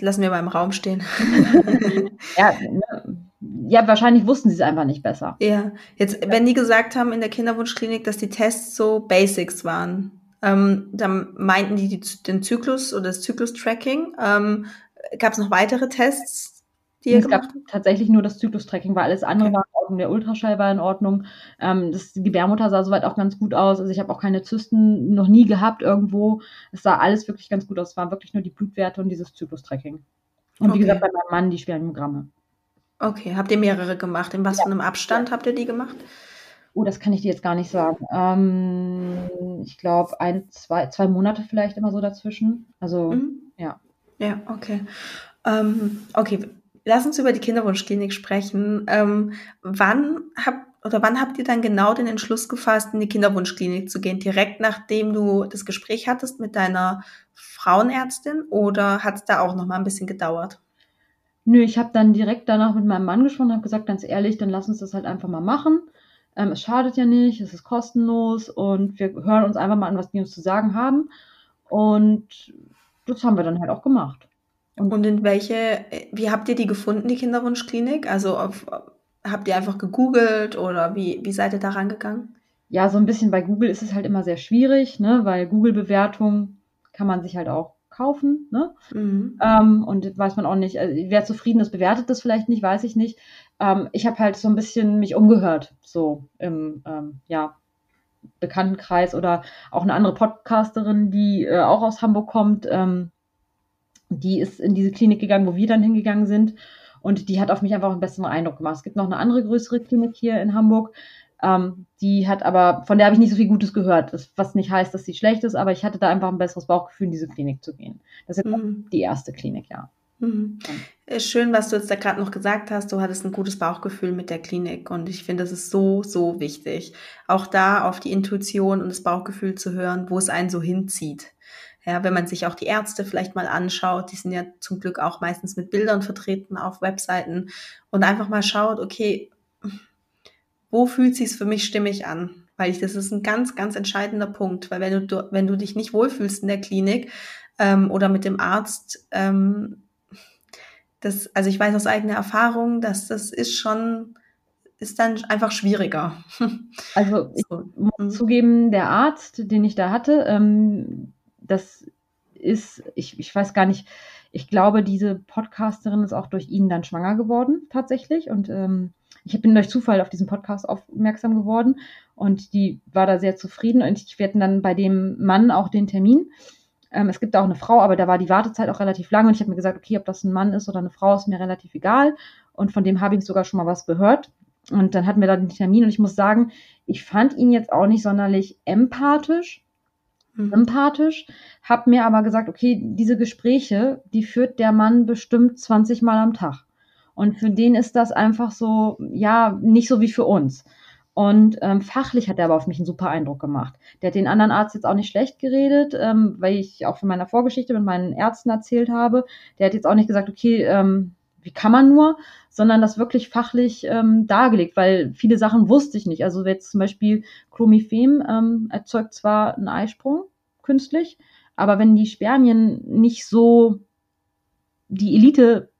lassen wir mal im Raum stehen. [laughs] ja, [laughs] ne, ja, wahrscheinlich wussten sie es einfach nicht besser. Ja, jetzt, wenn die gesagt haben in der Kinderwunschklinik, dass die Tests so Basics waren, ähm, dann meinten die, die den Zyklus oder das Zyklus-Tracking. Ähm, Gab es noch weitere Tests, die ihr es gab habt? tatsächlich nur das Zyklus-Tracking, weil alles andere okay. war in Ordnung. Der Ultraschall war in Ordnung. Ähm, das, die Gebärmutter sah soweit auch ganz gut aus. Also ich habe auch keine Zysten noch nie gehabt irgendwo. Es sah alles wirklich ganz gut aus. Es waren wirklich nur die Blutwerte und dieses Zyklus-Tracking. Und okay. wie gesagt, bei meinem Mann die Spermiogramme. Okay, habt ihr mehrere gemacht? In was ja. für einem Abstand habt ihr die gemacht? Oh, das kann ich dir jetzt gar nicht sagen. Ähm, ich glaube, ein, zwei, zwei Monate vielleicht immer so dazwischen. Also, mhm. ja. Ja, okay. Ähm, okay, lass uns über die Kinderwunschklinik sprechen. Ähm, wann habt oder wann habt ihr dann genau den Entschluss gefasst, in die Kinderwunschklinik zu gehen? Direkt nachdem du das Gespräch hattest mit deiner Frauenärztin oder hat es da auch noch mal ein bisschen gedauert? Nö, ich habe dann direkt danach mit meinem Mann gesprochen und habe gesagt, ganz ehrlich, dann lass uns das halt einfach mal machen. Ähm, es schadet ja nicht, es ist kostenlos und wir hören uns einfach mal an, was die uns zu sagen haben. Und das haben wir dann halt auch gemacht. Und, und in welche, wie habt ihr die gefunden, die Kinderwunschklinik? Also auf, habt ihr einfach gegoogelt oder wie, wie seid ihr da rangegangen? Ja, so ein bisschen bei Google ist es halt immer sehr schwierig, ne? weil Google-Bewertung kann man sich halt auch kaufen. Ne? Mhm. Ähm, und weiß man auch nicht, also, wer zufrieden ist, bewertet das vielleicht nicht, weiß ich nicht. Ähm, ich habe halt so ein bisschen mich umgehört, so im ähm, ja, Bekanntenkreis oder auch eine andere Podcasterin, die äh, auch aus Hamburg kommt. Ähm, die ist in diese Klinik gegangen, wo wir dann hingegangen sind. Und die hat auf mich einfach einen besseren Eindruck gemacht. Es gibt noch eine andere größere Klinik hier in Hamburg. Ähm, die hat aber, von der habe ich nicht so viel Gutes gehört, das, was nicht heißt, dass sie schlecht ist, aber ich hatte da einfach ein besseres Bauchgefühl, in diese Klinik zu gehen. Das ist mhm. die erste Klinik, ja. Mhm. Schön, was du jetzt da gerade noch gesagt hast. Du hattest ein gutes Bauchgefühl mit der Klinik und ich finde, das ist so, so wichtig. Auch da auf die Intuition und das Bauchgefühl zu hören, wo es einen so hinzieht. Ja, wenn man sich auch die Ärzte vielleicht mal anschaut, die sind ja zum Glück auch meistens mit Bildern vertreten auf Webseiten und einfach mal schaut, okay, wo fühlt sich's für mich stimmig an? Weil ich, das ist ein ganz, ganz entscheidender Punkt, weil wenn du, wenn du dich nicht wohlfühlst in der Klinik ähm, oder mit dem Arzt, ähm, das, also ich weiß aus eigener Erfahrung, dass das ist schon, ist dann einfach schwieriger. [laughs] Also ich so. muss mhm. zugeben, der Arzt, den ich da hatte, ähm, das ist, ich, ich weiß gar nicht, ich glaube, diese Podcasterin ist auch durch ihn dann schwanger geworden, tatsächlich. Und ähm, ich bin durch Zufall auf diesen Podcast aufmerksam geworden und die war da sehr zufrieden und ich werde dann bei dem Mann auch den Termin. Ähm, es gibt auch eine Frau, aber da war die Wartezeit auch relativ lang und ich habe mir gesagt, okay, ob das ein Mann ist oder eine Frau, ist mir relativ egal. Und von dem habe ich sogar schon mal was gehört. Und dann hatten wir da den Termin und ich muss sagen, ich fand ihn jetzt auch nicht sonderlich empathisch. Mhm. Empathisch, habe mir aber gesagt, okay, diese Gespräche, die führt der Mann bestimmt 20 Mal am Tag. Und für den ist das einfach so, ja, nicht so wie für uns. Und ähm, fachlich hat er aber auf mich einen super Eindruck gemacht. Der hat den anderen Arzt jetzt auch nicht schlecht geredet, ähm, weil ich auch von meiner Vorgeschichte mit meinen Ärzten erzählt habe. Der hat jetzt auch nicht gesagt, okay, ähm, wie kann man nur, sondern das wirklich fachlich ähm, dargelegt, weil viele Sachen wusste ich nicht. Also jetzt zum Beispiel Chlomiphen ähm, erzeugt zwar einen Eisprung künstlich, aber wenn die Spermien nicht so die Elite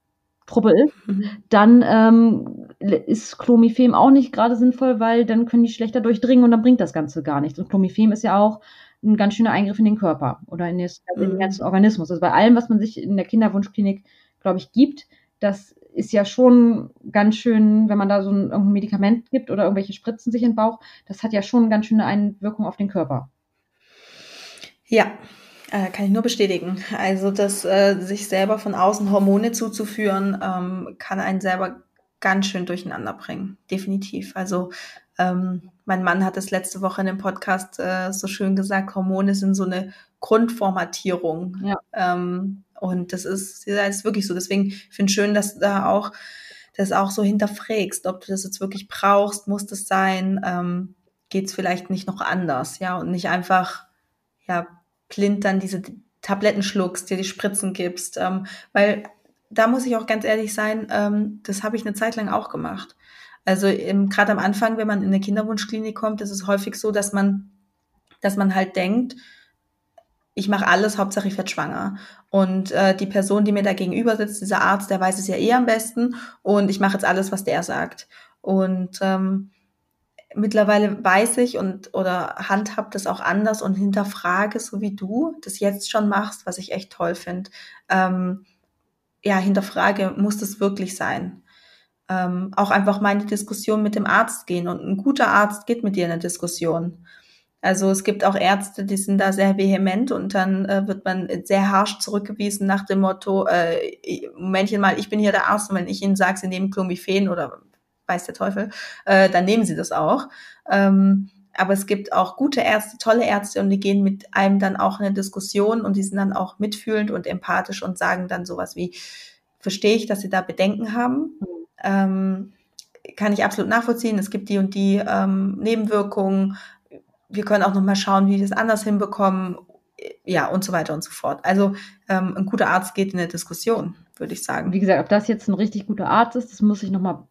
Truppe ist, mhm. dann ähm, ist Chlomiphem auch nicht gerade sinnvoll, weil dann können die schlechter durchdringen und dann bringt das Ganze gar nichts. Und Chlomiphem ist ja auch ein ganz schöner Eingriff in den Körper oder in, das, mhm. in den ganzen Organismus. Also bei allem, was man sich in der Kinderwunschklinik, glaube ich, gibt, das ist ja schon ganz schön, wenn man da so ein, irgendein Medikament gibt oder irgendwelche Spritzen sich in den Bauch, das hat ja schon ganz schöne Einwirkung auf den Körper. Ja, äh, kann ich nur bestätigen. Also, dass äh, sich selber von außen Hormone zuzuführen, ähm, kann einen selber ganz schön durcheinander bringen. Definitiv. Also Ähm, mein Mann hat es letzte Woche in dem Podcast äh, so schön gesagt, Hormone sind so eine Grundformatierung. Ja. Ähm, und das ist, das ist wirklich so. Deswegen finde ich schön, dass du da auch das auch so hinterfragst, ob du das jetzt wirklich brauchst, muss das sein, ähm, geht es vielleicht nicht noch anders, ja, und nicht einfach, ja, blind dann diese Tabletten schluckst, dir die Spritzen gibst, ähm, weil da muss ich auch ganz ehrlich sein, ähm, das habe ich eine Zeit lang auch gemacht. Also gerade am Anfang, wenn man in eine Kinderwunschklinik kommt, ist es häufig so, dass man, dass man halt denkt, ich mache alles, Hauptsache ich werde schwanger. Und äh, die Person, die mir da gegenüber sitzt, dieser Arzt, der weiß es ja eh am besten und ich mache jetzt alles, was der sagt. Und ähm, mittlerweile weiß ich und oder handhab das auch anders und hinterfrage, so wie du das jetzt schon machst, was ich echt toll finde. Ähm, ja, hinterfrage, muss das wirklich sein? Ähm, auch einfach mal in die Diskussion mit dem Arzt gehen. Und ein guter Arzt geht mit dir in eine Diskussion. Also es gibt auch Ärzte, die sind da sehr vehement und dann äh, wird man sehr harsch zurückgewiesen nach dem Motto, äh, Momentchen mal, ich bin hier der Arzt und wenn ich Ihnen sage, Sie nehmen Clomiphen oder weiß der Teufel, äh, dann nehmen Sie das auch. Ähm, aber es gibt auch gute Ärzte, tolle Ärzte und die gehen mit einem dann auch in eine Diskussion und die sind dann auch mitfühlend und empathisch und sagen dann sowas wie, verstehe ich, dass Sie da Bedenken haben. Ähm, kann ich absolut nachvollziehen. Es gibt die und die ähm, Nebenwirkungen. Wir können auch noch mal schauen, wie wir das anders hinbekommen. Ja, und so weiter und so fort. Also ähm, ein guter Arzt geht in eine Diskussion, würde ich sagen. Wie gesagt, ob das jetzt ein richtig guter Arzt ist, das muss ich noch mal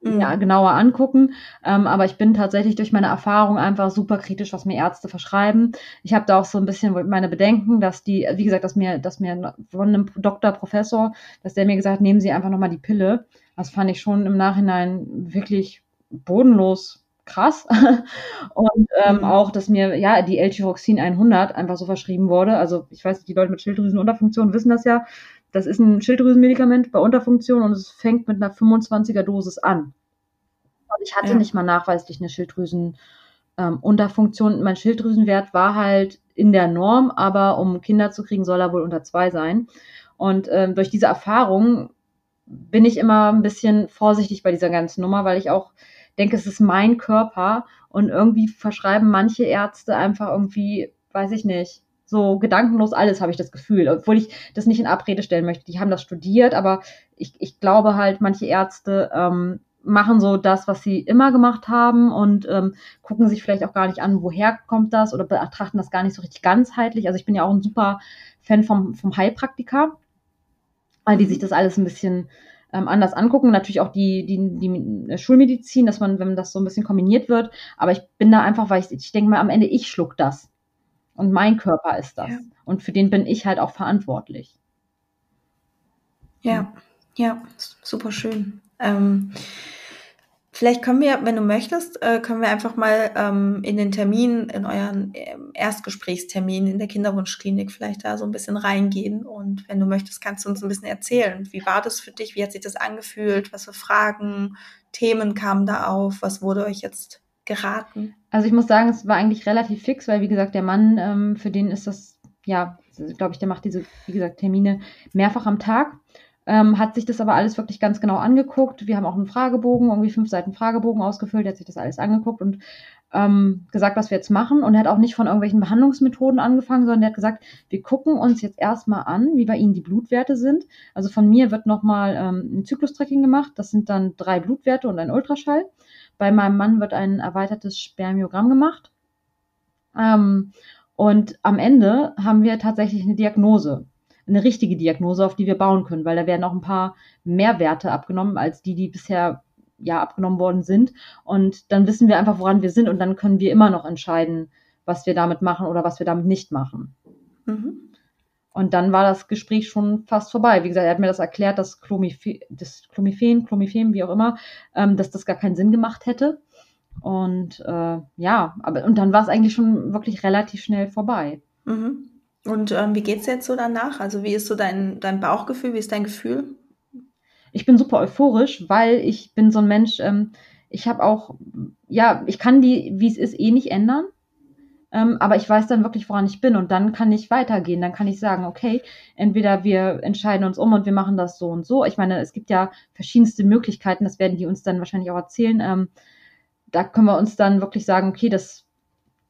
ja, mhm. genauer angucken. Ähm, aber ich bin tatsächlich durch meine Erfahrung einfach super kritisch, was mir Ärzte verschreiben. Ich habe da auch so ein bisschen meine Bedenken, dass die, wie gesagt, dass mir, dass mir von einem Doktor, Professor, dass der mir gesagt hat, nehmen Sie einfach nochmal die Pille. Das fand ich schon im Nachhinein wirklich bodenlos krass. [laughs] Und ähm, mhm. auch, dass mir ja die L-Tyroxin 100 einfach so verschrieben wurde. Also ich weiß, die Leute mit Schilddrüsenunterfunktion wissen das ja das ist ein Schilddrüsenmedikament bei Unterfunktion und es fängt mit einer 25er Dosis an. Und ich hatte ja. nicht mal nachweislich eine Schilddrüsenunterfunktion. Ähm, mein Schilddrüsenwert war halt in der Norm, aber um Kinder zu kriegen, soll er wohl unter zwei sein. Und ähm, durch diese Erfahrung bin ich immer ein bisschen vorsichtig bei dieser ganzen Nummer, weil ich auch denke, es ist mein Körper und irgendwie verschreiben manche Ärzte einfach irgendwie, weiß ich nicht, so gedankenlos alles, habe ich das Gefühl. Obwohl ich das nicht in Abrede stellen möchte. Die haben das studiert, aber ich, ich glaube halt, manche Ärzte ähm, machen so das, was sie immer gemacht haben und ähm, gucken sich vielleicht auch gar nicht an, woher kommt das oder betrachten das gar nicht so richtig ganzheitlich. Also ich bin ja auch ein super Fan vom, vom Heilpraktiker, weil die sich das alles ein bisschen ähm, anders angucken. Natürlich auch die, die, die Schulmedizin, dass man, wenn das so ein bisschen kombiniert wird. Aber ich bin da einfach, weil ich, ich denke mal, am Ende ich schluck das. Und mein Körper ist das. Ja. Und für den bin ich halt auch verantwortlich. Ja, ja, super schön. Ähm, vielleicht können wir, wenn du möchtest, äh, können wir einfach mal ähm, in den Termin, in euren äh, Erstgesprächstermin in der Kinderwunschklinik vielleicht da so ein bisschen reingehen. Und wenn du möchtest, kannst du uns ein bisschen erzählen. Wie war das für dich? Wie hat sich das angefühlt? Was für Fragen, Themen kamen da auf? Was wurde euch jetzt geraten? Also ich muss sagen, es war eigentlich relativ fix, weil wie gesagt, der Mann, ähm, für den ist das, ja, glaube ich, der macht diese, wie gesagt, Termine mehrfach am Tag. Ähm, hat sich das aber alles wirklich ganz genau angeguckt. Wir haben auch einen Fragebogen, irgendwie fünf Seiten Fragebogen ausgefüllt, er hat sich das alles angeguckt und ähm, gesagt, was wir jetzt machen. Und er hat auch nicht von irgendwelchen Behandlungsmethoden angefangen, sondern er hat gesagt, wir gucken uns jetzt erstmal an, wie bei Ihnen die Blutwerte sind. Also von mir wird nochmal ähm, ein Zyklus-Tracking gemacht. Das sind dann drei Blutwerte und ein Ultraschall. Bei meinem Mann wird ein erweitertes Spermiogramm gemacht. Ähm, und am Ende haben wir tatsächlich eine Diagnose, eine richtige Diagnose, auf die wir bauen können, weil da werden auch ein paar mehr Werte abgenommen als die, die bisher ja abgenommen worden sind. Und dann wissen wir einfach, woran wir sind und dann können wir immer noch entscheiden, was wir damit machen oder was wir damit nicht machen. Mhm. Und dann war das Gespräch schon fast vorbei. Wie gesagt, er hat mir das erklärt, dass Chlomiphen, das Chlomiphen, Chlomiphen, wie auch immer, ähm, dass das gar keinen Sinn gemacht hätte. Und äh, ja, aber und dann war es eigentlich schon wirklich relativ schnell vorbei. Mhm. Und ähm, wie es jetzt so danach? Also wie ist so dein, dein Bauchgefühl? Wie ist dein Gefühl? Ich bin super euphorisch, weil ich bin so ein Mensch, ähm, ich habe auch, ja, ich kann die, wie es ist, eh nicht ändern. Ähm, aber ich weiß dann wirklich, woran ich bin und dann kann ich weitergehen. Dann kann ich sagen, okay, entweder wir entscheiden uns um und wir machen das so und so. Ich meine, es gibt ja verschiedenste Möglichkeiten, das werden die uns dann wahrscheinlich auch erzählen, ähm, da können wir uns dann wirklich sagen, okay, das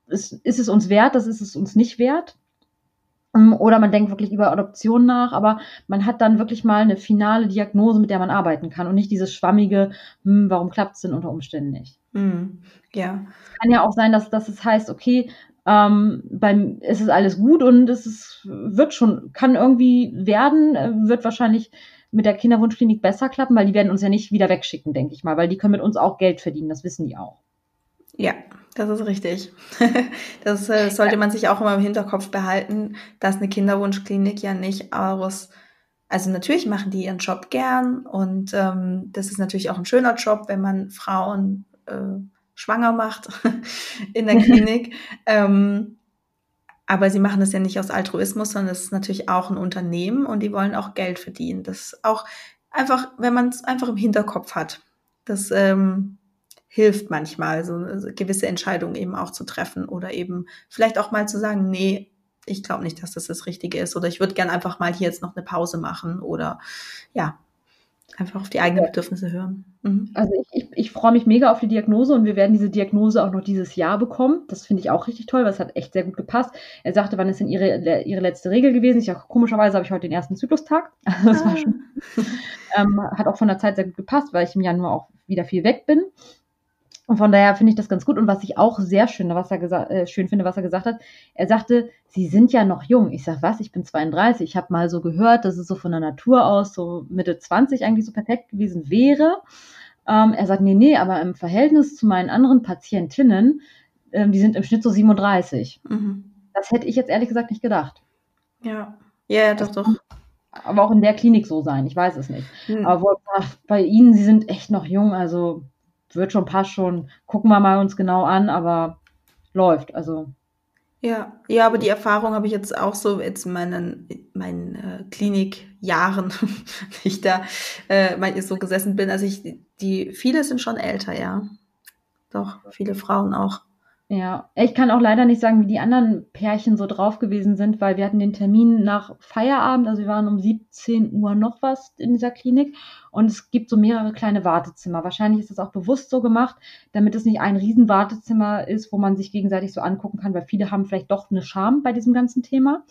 ist, ist es uns wert, das ist es uns nicht wert. Ähm, oder man denkt wirklich über Adoption nach, aber man hat dann wirklich mal eine finale Diagnose, mit der man arbeiten kann und nicht dieses schwammige, hm, warum klappt es denn unter Umständen nicht. Mhm. Ja. Es kann ja auch sein, dass, dass es heißt, okay, ähm, beim, ist es alles gut und es ist, wird schon, kann irgendwie werden, äh, wird wahrscheinlich mit der Kinderwunschklinik besser klappen, weil die werden uns ja nicht wieder wegschicken, denke ich mal, weil die können mit uns auch Geld verdienen, das wissen die auch. Ja, das ist richtig. [laughs] das äh, sollte man sich auch immer im Hinterkopf behalten, dass eine Kinderwunschklinik ja nicht aus, also natürlich machen die ihren Job gern und ähm, das ist natürlich auch ein schöner Job, wenn man Frauen äh, schwanger macht [laughs] in der Klinik. [laughs] ähm, aber sie machen das ja nicht aus Altruismus, sondern es ist natürlich auch ein Unternehmen und die wollen auch Geld verdienen. Das auch einfach, wenn man es einfach im Hinterkopf hat. Das ähm, hilft manchmal, so gewisse Entscheidungen eben auch zu treffen oder eben vielleicht auch mal zu sagen, nee, ich glaube nicht, dass das das Richtige ist oder ich würde gern einfach mal hier jetzt noch eine Pause machen oder ja, einfach auf die eigenen Bedürfnisse hören. Mhm. Also ich, ich, ich freue mich mega auf die Diagnose und wir werden diese Diagnose auch noch dieses Jahr bekommen. Das finde ich auch richtig toll, weil es hat echt sehr gut gepasst. Er sagte, wann ist denn ihre, ihre letzte Regel gewesen? Ich sage, komischerweise habe ich heute den ersten Zyklustag. [laughs] Also das ah. war schon, ähm, hat auch von der Zeit sehr gut gepasst, weil ich im Januar auch wieder viel weg bin. Und von daher finde ich das ganz gut. Und was ich auch sehr schön, was er äh, schön finde, was er gesagt hat, er sagte, Sie sind ja noch jung. Ich sage, was? Ich bin 32. Ich habe mal so gehört, dass es so von der Natur aus so Mitte 20 eigentlich so perfekt gewesen wäre. Ähm, er sagt, nee, nee, aber im Verhältnis zu meinen anderen Patientinnen, ähm, die sind im Schnitt so 37. Mhm. Das hätte ich jetzt ehrlich gesagt nicht gedacht. Ja, ja, ja doch, doch. Aber auch in der Klinik so sein, ich weiß es nicht. Mhm. Aber wo, ach, bei Ihnen, Sie sind echt noch jung, also wird schon, passt schon. Gucken wir mal uns genau an, aber läuft. Also. Ja, ja, aber die Erfahrung habe ich jetzt auch so jetzt in meinen, meinen äh, Klinikjahren, [laughs] die ich da äh, so gesessen bin. Also ich, die, viele sind schon älter, ja. Doch, viele Frauen auch. Ja, ich kann auch leider nicht sagen, wie die anderen Pärchen so drauf gewesen sind, weil wir hatten den Termin nach Feierabend, also wir waren um 17 Uhr noch was in dieser Klinik und es gibt so mehrere kleine Wartezimmer. Wahrscheinlich ist das auch bewusst so gemacht, damit es nicht ein riesen Wartezimmer ist, wo man sich gegenseitig so angucken kann, weil viele haben vielleicht doch eine Scham bei diesem ganzen Thema.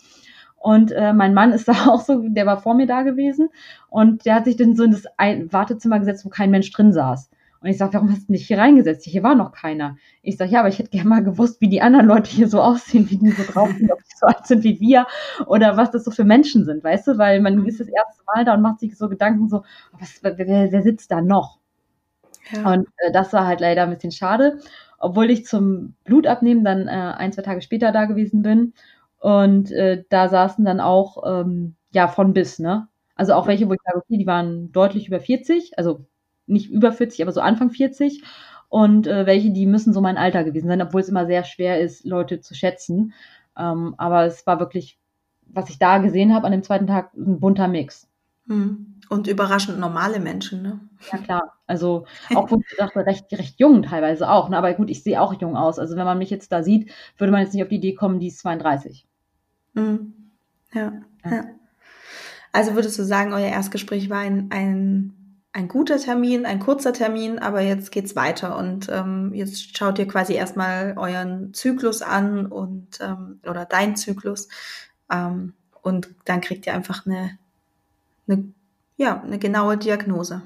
Und äh, mein Mann ist [laughs] da auch so, der war vor mir da gewesen und der hat sich dann so in das Wartezimmer gesetzt, wo kein Mensch drin saß. Und ich sage, warum hast du dich hier reingesetzt? Hier war noch keiner. Ich sage, ja, aber ich hätte gerne mal gewusst, wie die anderen Leute hier so aussehen, wie die so drauf sind, ob die so alt sind wie wir oder was das so für Menschen sind, weißt du? Weil man ist das erste Mal da und macht sich so Gedanken so, was, wer, wer sitzt da noch? Ja. Und äh, das war halt leider ein bisschen schade, obwohl ich zum Blutabnehmen dann äh, ein, zwei Tage später da gewesen bin. Und äh, da saßen dann auch, ähm, ja, von bis, ne? Also auch welche, wo ich sage, okay, die waren deutlich über 40, also nicht über 40, aber so Anfang 40. Und äh, welche, die müssen so mein Alter gewesen sein, obwohl es immer sehr schwer ist, Leute zu schätzen. Ähm, aber es war wirklich, was ich da gesehen habe an dem zweiten Tag, ein bunter Mix. Hm. Und überraschend normale Menschen, ne? Ja, klar. Also auch, wo ich dachte, recht, recht jung teilweise auch. Ne? Aber gut, ich sehe auch jung aus. Also wenn man mich jetzt da sieht, würde man jetzt nicht auf die Idee kommen, die ist 32. Hm. Ja, ja. ja. Also würdest du sagen, euer Erstgespräch war ein, ein ein guter Termin, ein kurzer Termin, aber jetzt geht's weiter und ähm, jetzt schaut ihr quasi erstmal euren Zyklus an und ähm, oder dein Zyklus ähm, und dann kriegt ihr einfach eine, eine ja eine genaue Diagnose.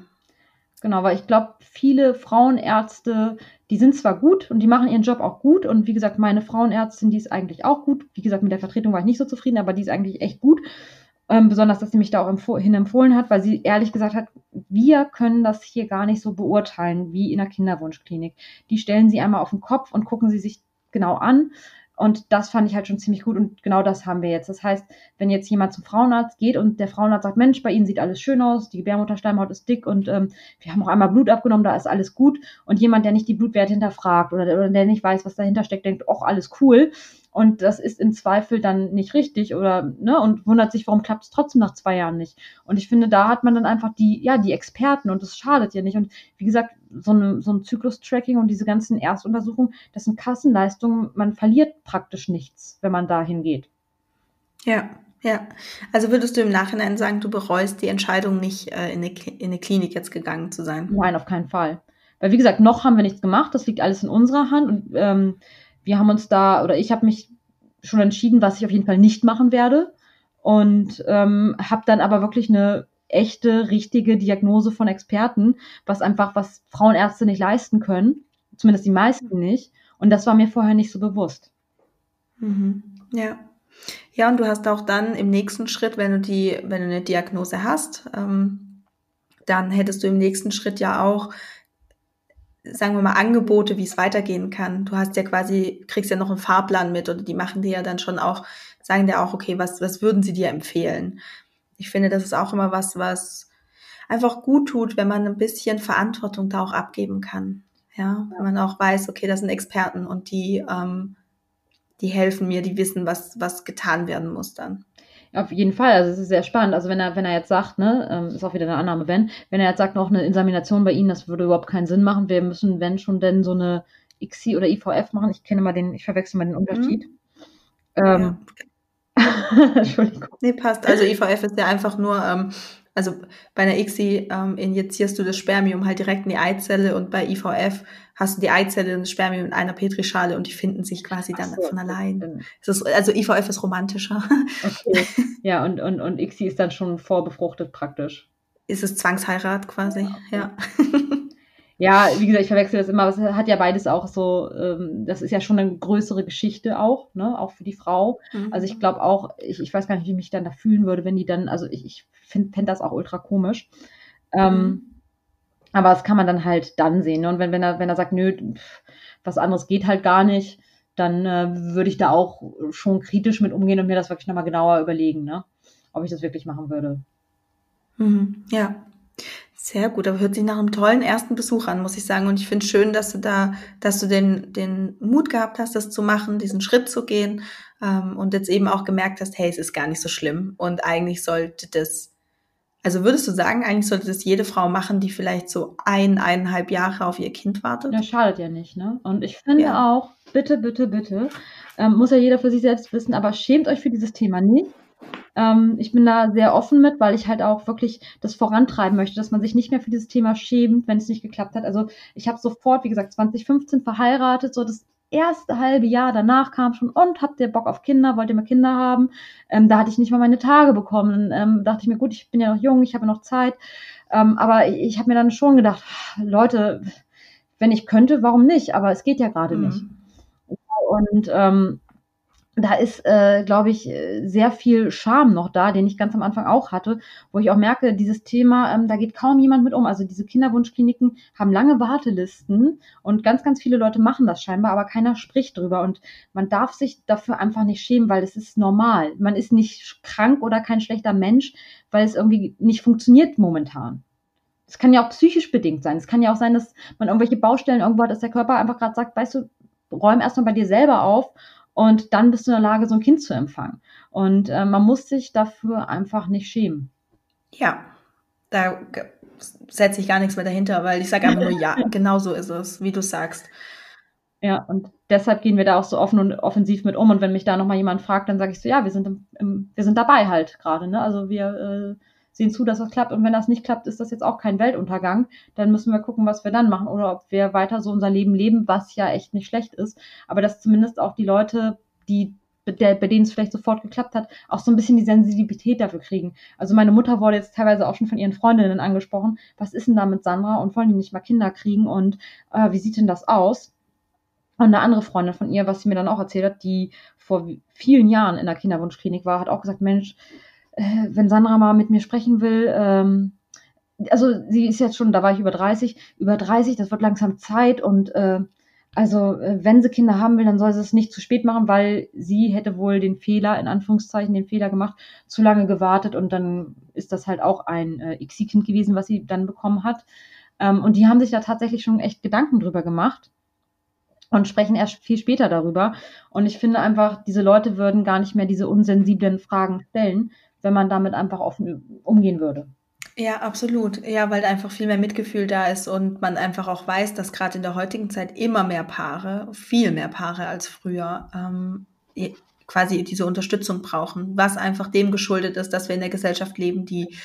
Genau, weil ich glaube, viele Frauenärzte, die sind zwar gut und die machen ihren Job auch gut und wie gesagt, meine Frauenärztin, die ist eigentlich auch gut. Wie gesagt, mit der Vertretung war ich nicht so zufrieden, aber die ist eigentlich echt gut. Ähm, besonders, dass sie mich da auch empf hin empfohlen hat, weil sie ehrlich gesagt hat, wir können das hier gar nicht so beurteilen wie in der Kinderwunschklinik. Die stellen sie einmal auf den Kopf und gucken sie sich genau an. Und das fand ich halt schon ziemlich gut und genau das haben wir jetzt. Das heißt, wenn jetzt jemand zum Frauenarzt geht und der Frauenarzt sagt, Mensch, bei Ihnen sieht alles schön aus, die Gebärmutterschleimhaut ist dick und ähm, wir haben auch einmal Blut abgenommen, da ist alles gut. Und jemand, der nicht die Blutwerte hinterfragt oder, oder der nicht weiß, was dahinter steckt, denkt, auch alles cool und das ist im Zweifel dann nicht richtig oder ne und wundert sich, warum klappt es trotzdem nach zwei Jahren nicht. Und ich finde, da hat man dann einfach die ja die Experten und das schadet ja nicht. Und wie gesagt, so, eine, so ein Zyklus-Tracking und diese ganzen Erstuntersuchungen, das sind Kassenleistungen. Man verliert praktisch nichts, wenn man da hingeht. Ja, ja. Also würdest du im Nachhinein sagen, du bereust die Entscheidung nicht, äh, in, eine, in eine Klinik jetzt gegangen zu sein? Nein, auf keinen Fall Weil wie gesagt, noch haben wir nichts gemacht, das liegt alles in unserer Hand und ähm, wir haben uns da, oder ich habe mich schon entschieden, was ich auf jeden Fall nicht machen werde und ähm, habe dann aber wirklich eine echte, richtige Diagnose von Experten, was einfach, was Frauenärzte nicht leisten können, zumindest die meisten nicht. Und das war mir vorher nicht so bewusst. Mhm. Ja. Ja, und du hast auch dann im nächsten Schritt, wenn du die, wenn du eine Diagnose hast, ähm, dann hättest du im nächsten Schritt ja auch, sagen wir mal, Angebote, wie es weitergehen kann. Du hast ja quasi, kriegst ja noch einen Fahrplan mit oder die machen dir ja dann schon auch, sagen dir auch, okay, was, was würden sie dir empfehlen? Ich finde, das ist auch immer was, was einfach gut tut, wenn man ein bisschen Verantwortung da auch abgeben kann. Ja, wenn man auch weiß, okay, das sind Experten und die ähm, die helfen mir, die wissen, was, was getan werden muss dann. Auf jeden Fall, also es ist sehr spannend. Also wenn er, wenn er jetzt sagt, ne, ähm, ist auch wieder eine Annahme, wenn, wenn er jetzt sagt, noch eine Insemination bei Ihnen, das würde überhaupt keinen Sinn machen. Wir müssen, wenn schon denn so eine XC oder IVF machen. Ich kenne mal den, ich verwechsel mal den Unterschied. Mhm. Ähm, ja. [laughs] Entschuldigung. Nee, passt. Also IVF ist ja einfach nur ähm, also bei einer ICSI ähm, injizierst du das Spermium halt direkt in die Eizelle und bei IVF hast du die Eizelle und das Spermium in einer Petrischale und die finden sich quasi dann so, von allein. Ist, also IVF ist romantischer. Okay. [laughs] Ja, und, und, und ICSI ist dann schon vorbefruchtet praktisch. Ist es Zwangsheirat quasi, ja. ja. Ja, wie gesagt, ich verwechsel das immer, aber es hat ja beides auch so, ähm, das ist ja schon eine größere Geschichte auch, ne, auch für die Frau. Mhm. Also ich glaube auch, ich, ich weiß gar nicht, wie ich mich dann da fühlen würde, wenn die dann, also ich, ich find das auch ultra komisch. Ähm, mhm. Aber das kann man dann halt dann sehen. Ne? Und wenn, wenn, er, wenn er sagt, nö, was anderes geht halt gar nicht, dann äh, würde ich da auch schon kritisch mit umgehen und mir das wirklich nochmal genauer überlegen, ne? ob ich das wirklich machen würde. Mhm. Ja, sehr gut, aber hört sich nach einem tollen ersten Besuch an, muss ich sagen. Und ich finde schön, dass du da, dass du den, den Mut gehabt hast, das zu machen, diesen Schritt zu gehen ähm, und jetzt eben auch gemerkt hast, hey, es ist gar nicht so schlimm. Und eigentlich sollte das, also würdest du sagen, eigentlich sollte das jede Frau machen, die vielleicht so ein, eineinhalb Jahre auf ihr Kind wartet? Ja, schadet ja nicht, ne? Und ich finde ja. auch, bitte, bitte, bitte, ähm, muss ja jeder für sich selbst wissen, aber schämt euch für dieses Thema nicht ähm, ich bin da sehr offen mit, weil ich halt auch wirklich das vorantreiben möchte, dass man sich nicht mehr für dieses Thema schämt, wenn es nicht geklappt hat. Also ich habe sofort, wie gesagt, 2015 verheiratet, so das erste halbe Jahr danach kam schon, und habt ihr Bock auf Kinder, wollt ihr mal Kinder haben? Ähm, da hatte ich nicht mal meine Tage bekommen. Ähm, dachte ich mir, gut, ich bin ja noch jung, ich habe noch Zeit. Ähm, aber ich, ich habe mir dann schon gedacht, Leute, wenn ich könnte, warum nicht? Aber es geht ja gerade mhm. nicht. Und ähm, da ist, äh, glaube ich, sehr viel Charme noch da, den ich ganz am Anfang auch hatte, wo ich auch merke, dieses Thema, ähm, da geht kaum jemand mit um. Also diese Kinderwunschkliniken haben lange Wartelisten und ganz, ganz viele Leute machen das scheinbar, aber keiner spricht drüber. Und man darf sich dafür einfach nicht schämen, weil es ist normal. Man ist nicht krank oder kein schlechter Mensch, weil es irgendwie nicht funktioniert momentan. Es kann ja auch psychisch bedingt sein. Es kann ja auch sein, dass man irgendwelche Baustellen irgendwo hat, dass der Körper einfach gerade sagt, weißt du, räum erstmal bei dir selber auf und dann bist du in der Lage, so ein Kind zu empfangen. Und äh, man muss sich dafür einfach nicht schämen. Ja, da setze ich gar nichts mehr dahinter, weil ich sage einfach nur ja, [laughs] genau so ist es, wie du sagst. Ja, und deshalb gehen wir da auch so offen und offensiv mit um. Und wenn mich da nochmal jemand fragt, dann sage ich so, ja, wir sind, im, im, wir sind dabei halt gerade. Ne? Also wir äh, sehen zu, dass das klappt. Und wenn das nicht klappt, ist das jetzt auch kein Weltuntergang. Dann müssen wir gucken, was wir dann machen oder ob wir weiter so unser Leben leben, was ja echt nicht schlecht ist. Aber dass zumindest auch die Leute, die der, bei denen es vielleicht sofort geklappt hat, auch so ein bisschen die Sensibilität dafür kriegen. Also meine Mutter wurde jetzt teilweise auch schon von ihren Freundinnen angesprochen, was ist denn da mit Sandra und wollen die nicht mal Kinder kriegen und äh, wie sieht denn das aus? Und eine andere Freundin von ihr, was sie mir dann auch erzählt hat, die vor vielen Jahren in der Kinderwunschklinik war, hat auch gesagt, Mensch, äh, wenn Sandra mal mit mir sprechen will, ähm, also sie ist jetzt schon, da war ich über 30, über 30, das wird langsam Zeit und äh, also äh, wenn sie Kinder haben will, dann soll sie es nicht zu spät machen, weil sie hätte wohl den Fehler, in Anführungszeichen, den Fehler gemacht, zu lange gewartet und dann ist das halt auch ein äh, ICSI-Kind gewesen, was sie dann bekommen hat. Ähm, und die haben sich da tatsächlich schon echt Gedanken drüber gemacht und sprechen erst viel später darüber. Und ich finde einfach, diese Leute würden gar nicht mehr diese unsensiblen Fragen stellen, wenn man damit einfach offen umgehen würde. Ja, absolut. Ja, weil einfach viel mehr Mitgefühl da ist und man einfach auch weiß, dass gerade in der heutigen Zeit immer mehr Paare, viel mehr Paare als früher, ähm, quasi diese Unterstützung brauchen, was einfach dem geschuldet ist, dass wir in der Gesellschaft leben, die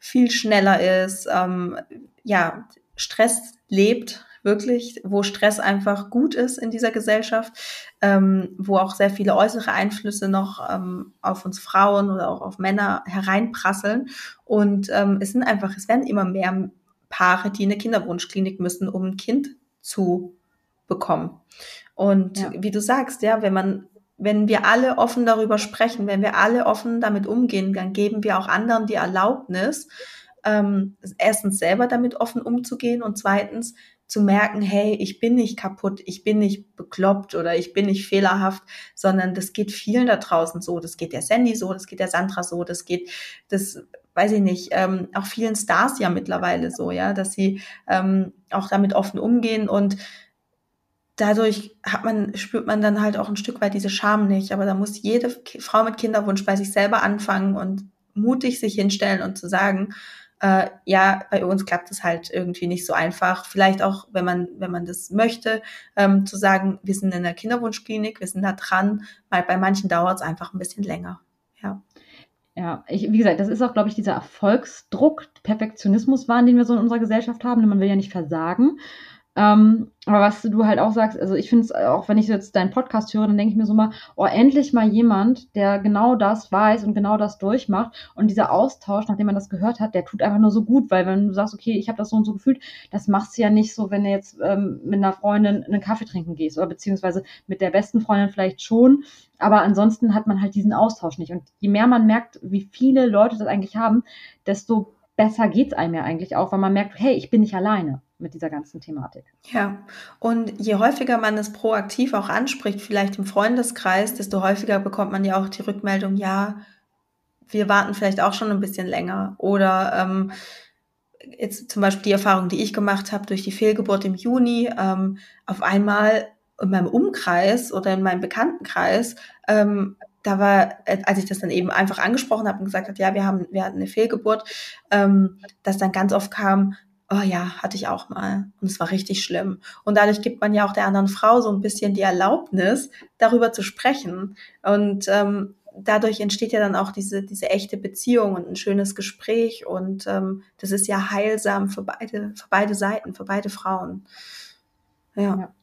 viel schneller ist, ähm, ja, Stress lebt, wirklich, wo Stress einfach gut ist in dieser Gesellschaft, ähm, wo auch sehr viele äußere Einflüsse noch ähm, auf uns Frauen oder auch auf Männer hereinprasseln. Und ähm, es sind einfach, es werden immer mehr Paare, die in eine Kinderwunschklinik müssen, um ein Kind zu bekommen. Und ja. wie du sagst, ja, wenn man wenn wir alle offen darüber sprechen, wenn wir alle offen damit umgehen, dann geben wir auch anderen die Erlaubnis, ähm, erstens selber damit offen umzugehen und zweitens zu merken, hey, ich bin nicht kaputt, ich bin nicht bekloppt oder ich bin nicht fehlerhaft, sondern das geht vielen da draußen so, das geht der Sandy so, das geht der Sandra so, das geht, das weiß ich nicht, ähm, auch vielen Stars ja mittlerweile so, ja, dass sie ähm, auch damit offen umgehen und dadurch hat man, spürt man dann halt auch ein Stück weit diese Scham nicht. Aber da muss jede Frau mit Kinderwunsch bei sich selber anfangen und mutig sich hinstellen und zu sagen, äh, ja, bei uns klappt es halt irgendwie nicht so einfach. Vielleicht auch, wenn man, wenn man das möchte, ähm, zu sagen, wir sind in der Kinderwunschklinik, wir sind da dran, weil bei manchen dauert es einfach ein bisschen länger. Ja. Ja, ich, wie gesagt, das ist auch, glaube ich, dieser Erfolgsdruck, Perfektionismuswahn, den wir so in unserer Gesellschaft haben. Man will ja nicht versagen. Ähm, aber was du halt auch sagst, also ich finde es, auch wenn ich jetzt deinen Podcast höre, dann denke ich mir so mal, oh, endlich mal jemand, der genau das weiß und genau das durchmacht. Und dieser Austausch, nachdem man das gehört hat, der tut einfach nur so gut, weil wenn du sagst, okay, ich habe das so und so gefühlt, das machst du ja nicht so, wenn du jetzt ähm, mit einer Freundin einen Kaffee trinken gehst oder beziehungsweise mit der besten Freundin vielleicht schon. Aber ansonsten hat man halt diesen Austausch nicht. Und je mehr man merkt, wie viele Leute das eigentlich haben, desto besser geht's einem ja eigentlich auch, weil man merkt, hey, ich bin nicht alleine mit dieser ganzen Thematik. Ja, und je häufiger man es proaktiv auch anspricht, vielleicht im Freundeskreis, desto häufiger bekommt man ja auch die Rückmeldung, ja, wir warten vielleicht auch schon ein bisschen länger. Oder ähm, jetzt zum Beispiel die Erfahrung, die ich gemacht habe durch die Fehlgeburt im Juni, ähm, auf einmal in meinem Umkreis oder in meinem Bekanntenkreis ähm, da war, als ich das dann eben einfach angesprochen habe und gesagt habe, ja, wir haben, wir hatten eine Fehlgeburt, ähm, dass dann ganz oft kam, oh ja, hatte ich auch mal. Und es war richtig schlimm. Und dadurch gibt man ja auch der anderen Frau so ein bisschen die Erlaubnis, darüber zu sprechen. Und ähm, dadurch entsteht ja dann auch diese, diese echte Beziehung und ein schönes Gespräch. Und ähm, das ist ja heilsam für beide, für beide Seiten, für beide Frauen. ja. ja.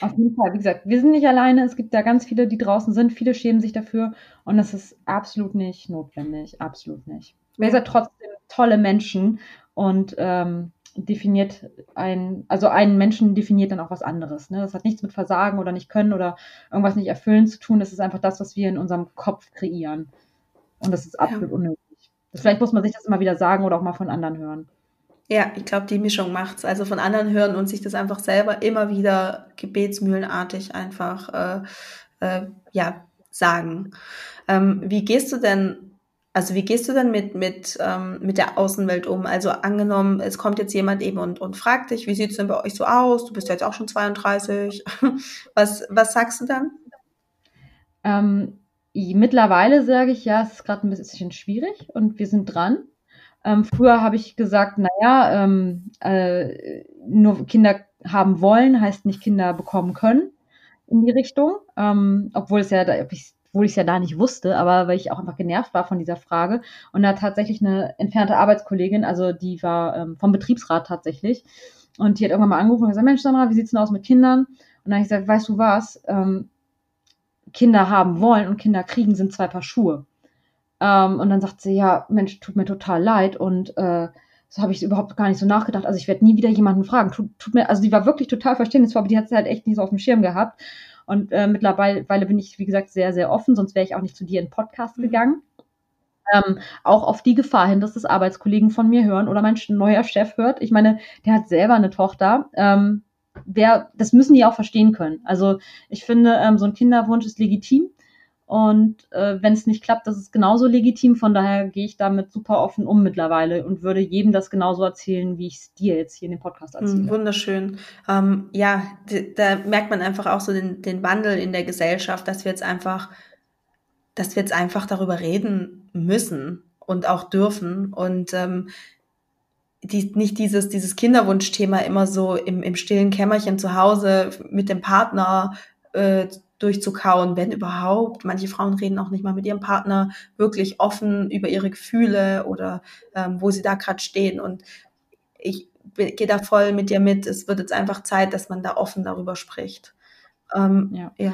Auf jeden Fall, wie gesagt, wir sind nicht alleine. Es gibt da ganz viele, die draußen sind. Viele schämen sich dafür. Und das ist absolut nicht notwendig. Absolut nicht. Wir sind trotzdem tolle Menschen. Und ähm, definiert ein, also einen Menschen definiert dann auch was anderes. Ne? Das hat nichts mit Versagen oder nicht können oder irgendwas nicht erfüllen zu tun. Das ist einfach das, was wir in unserem Kopf kreieren. Und das ist absolut ja. unnötig. Das, vielleicht muss man sich das immer wieder sagen oder auch mal von anderen hören. Ja, ich glaube, die Mischung macht's. Also von anderen hören und sich das einfach selber immer wieder gebetsmühlenartig einfach äh, äh, ja sagen. Ähm, wie gehst du denn also wie gehst du denn mit, mit, ähm, mit der Außenwelt um? Also angenommen, es kommt jetzt jemand eben und, und fragt dich, wie sieht es denn bei euch so aus? Du bist ja jetzt auch schon 32. [laughs] was, was sagst du dann? Ähm, mittlerweile sage ich, ja, es ist gerade ein bisschen schwierig und wir sind dran. Ähm, früher habe ich gesagt, naja, ähm, äh, nur Kinder haben wollen, heißt nicht Kinder bekommen können in die Richtung. Ähm, obwohl es ja, ob ich obwohl ich es ja da nicht wusste, aber weil ich auch einfach genervt war von dieser Frage. Und da tatsächlich eine entfernte Arbeitskollegin, also die war ähm, vom Betriebsrat tatsächlich, und die hat irgendwann mal angerufen und gesagt, Mensch, Sandra, wie sieht's denn aus mit Kindern? Und dann habe ich gesagt, weißt du was, ähm, Kinder haben wollen und Kinder kriegen sind zwei Paar Schuhe. Ähm, und dann sagt sie, ja, Mensch, tut mir total leid und äh, so habe ich überhaupt gar nicht so nachgedacht. Also ich werde nie wieder jemanden fragen. Tut, tut mir, also die war wirklich total verständnisvoll, aber die hat es halt echt nicht so auf dem Schirm gehabt. Und äh, mittlerweile bin ich, wie gesagt, sehr, sehr offen, sonst wäre ich auch nicht zu dir in Podcast mhm. gegangen. Ähm, auch auf die Gefahr hin, dass das Arbeitskollegen von mir hören oder mein neuer Chef hört. Ich meine, der hat selber eine Tochter. Ähm, wer, das müssen die auch verstehen können. Also ich finde, ähm, so ein Kinderwunsch ist legitim. Und äh, wenn es nicht klappt, das ist genauso legitim. Von daher gehe ich damit super offen um mittlerweile und würde jedem das genauso erzählen, wie ich es dir jetzt hier in dem Podcast hm, erzähle. Wunderschön. Ähm, ja, da merkt man einfach auch so den, den Wandel in der Gesellschaft, dass wir jetzt einfach, dass wir jetzt einfach darüber reden müssen und auch dürfen. Und ähm, die, nicht dieses, dieses Kinderwunschthema immer so im, im stillen Kämmerchen zu Hause mit dem Partner äh, durchzukauen, wenn überhaupt. Manche Frauen reden auch nicht mal mit ihrem Partner wirklich offen über ihre Gefühle oder ähm, wo sie da gerade stehen. Und ich gehe da voll mit dir mit. Es wird jetzt einfach Zeit, dass man da offen darüber spricht. Ähm, ja. ja.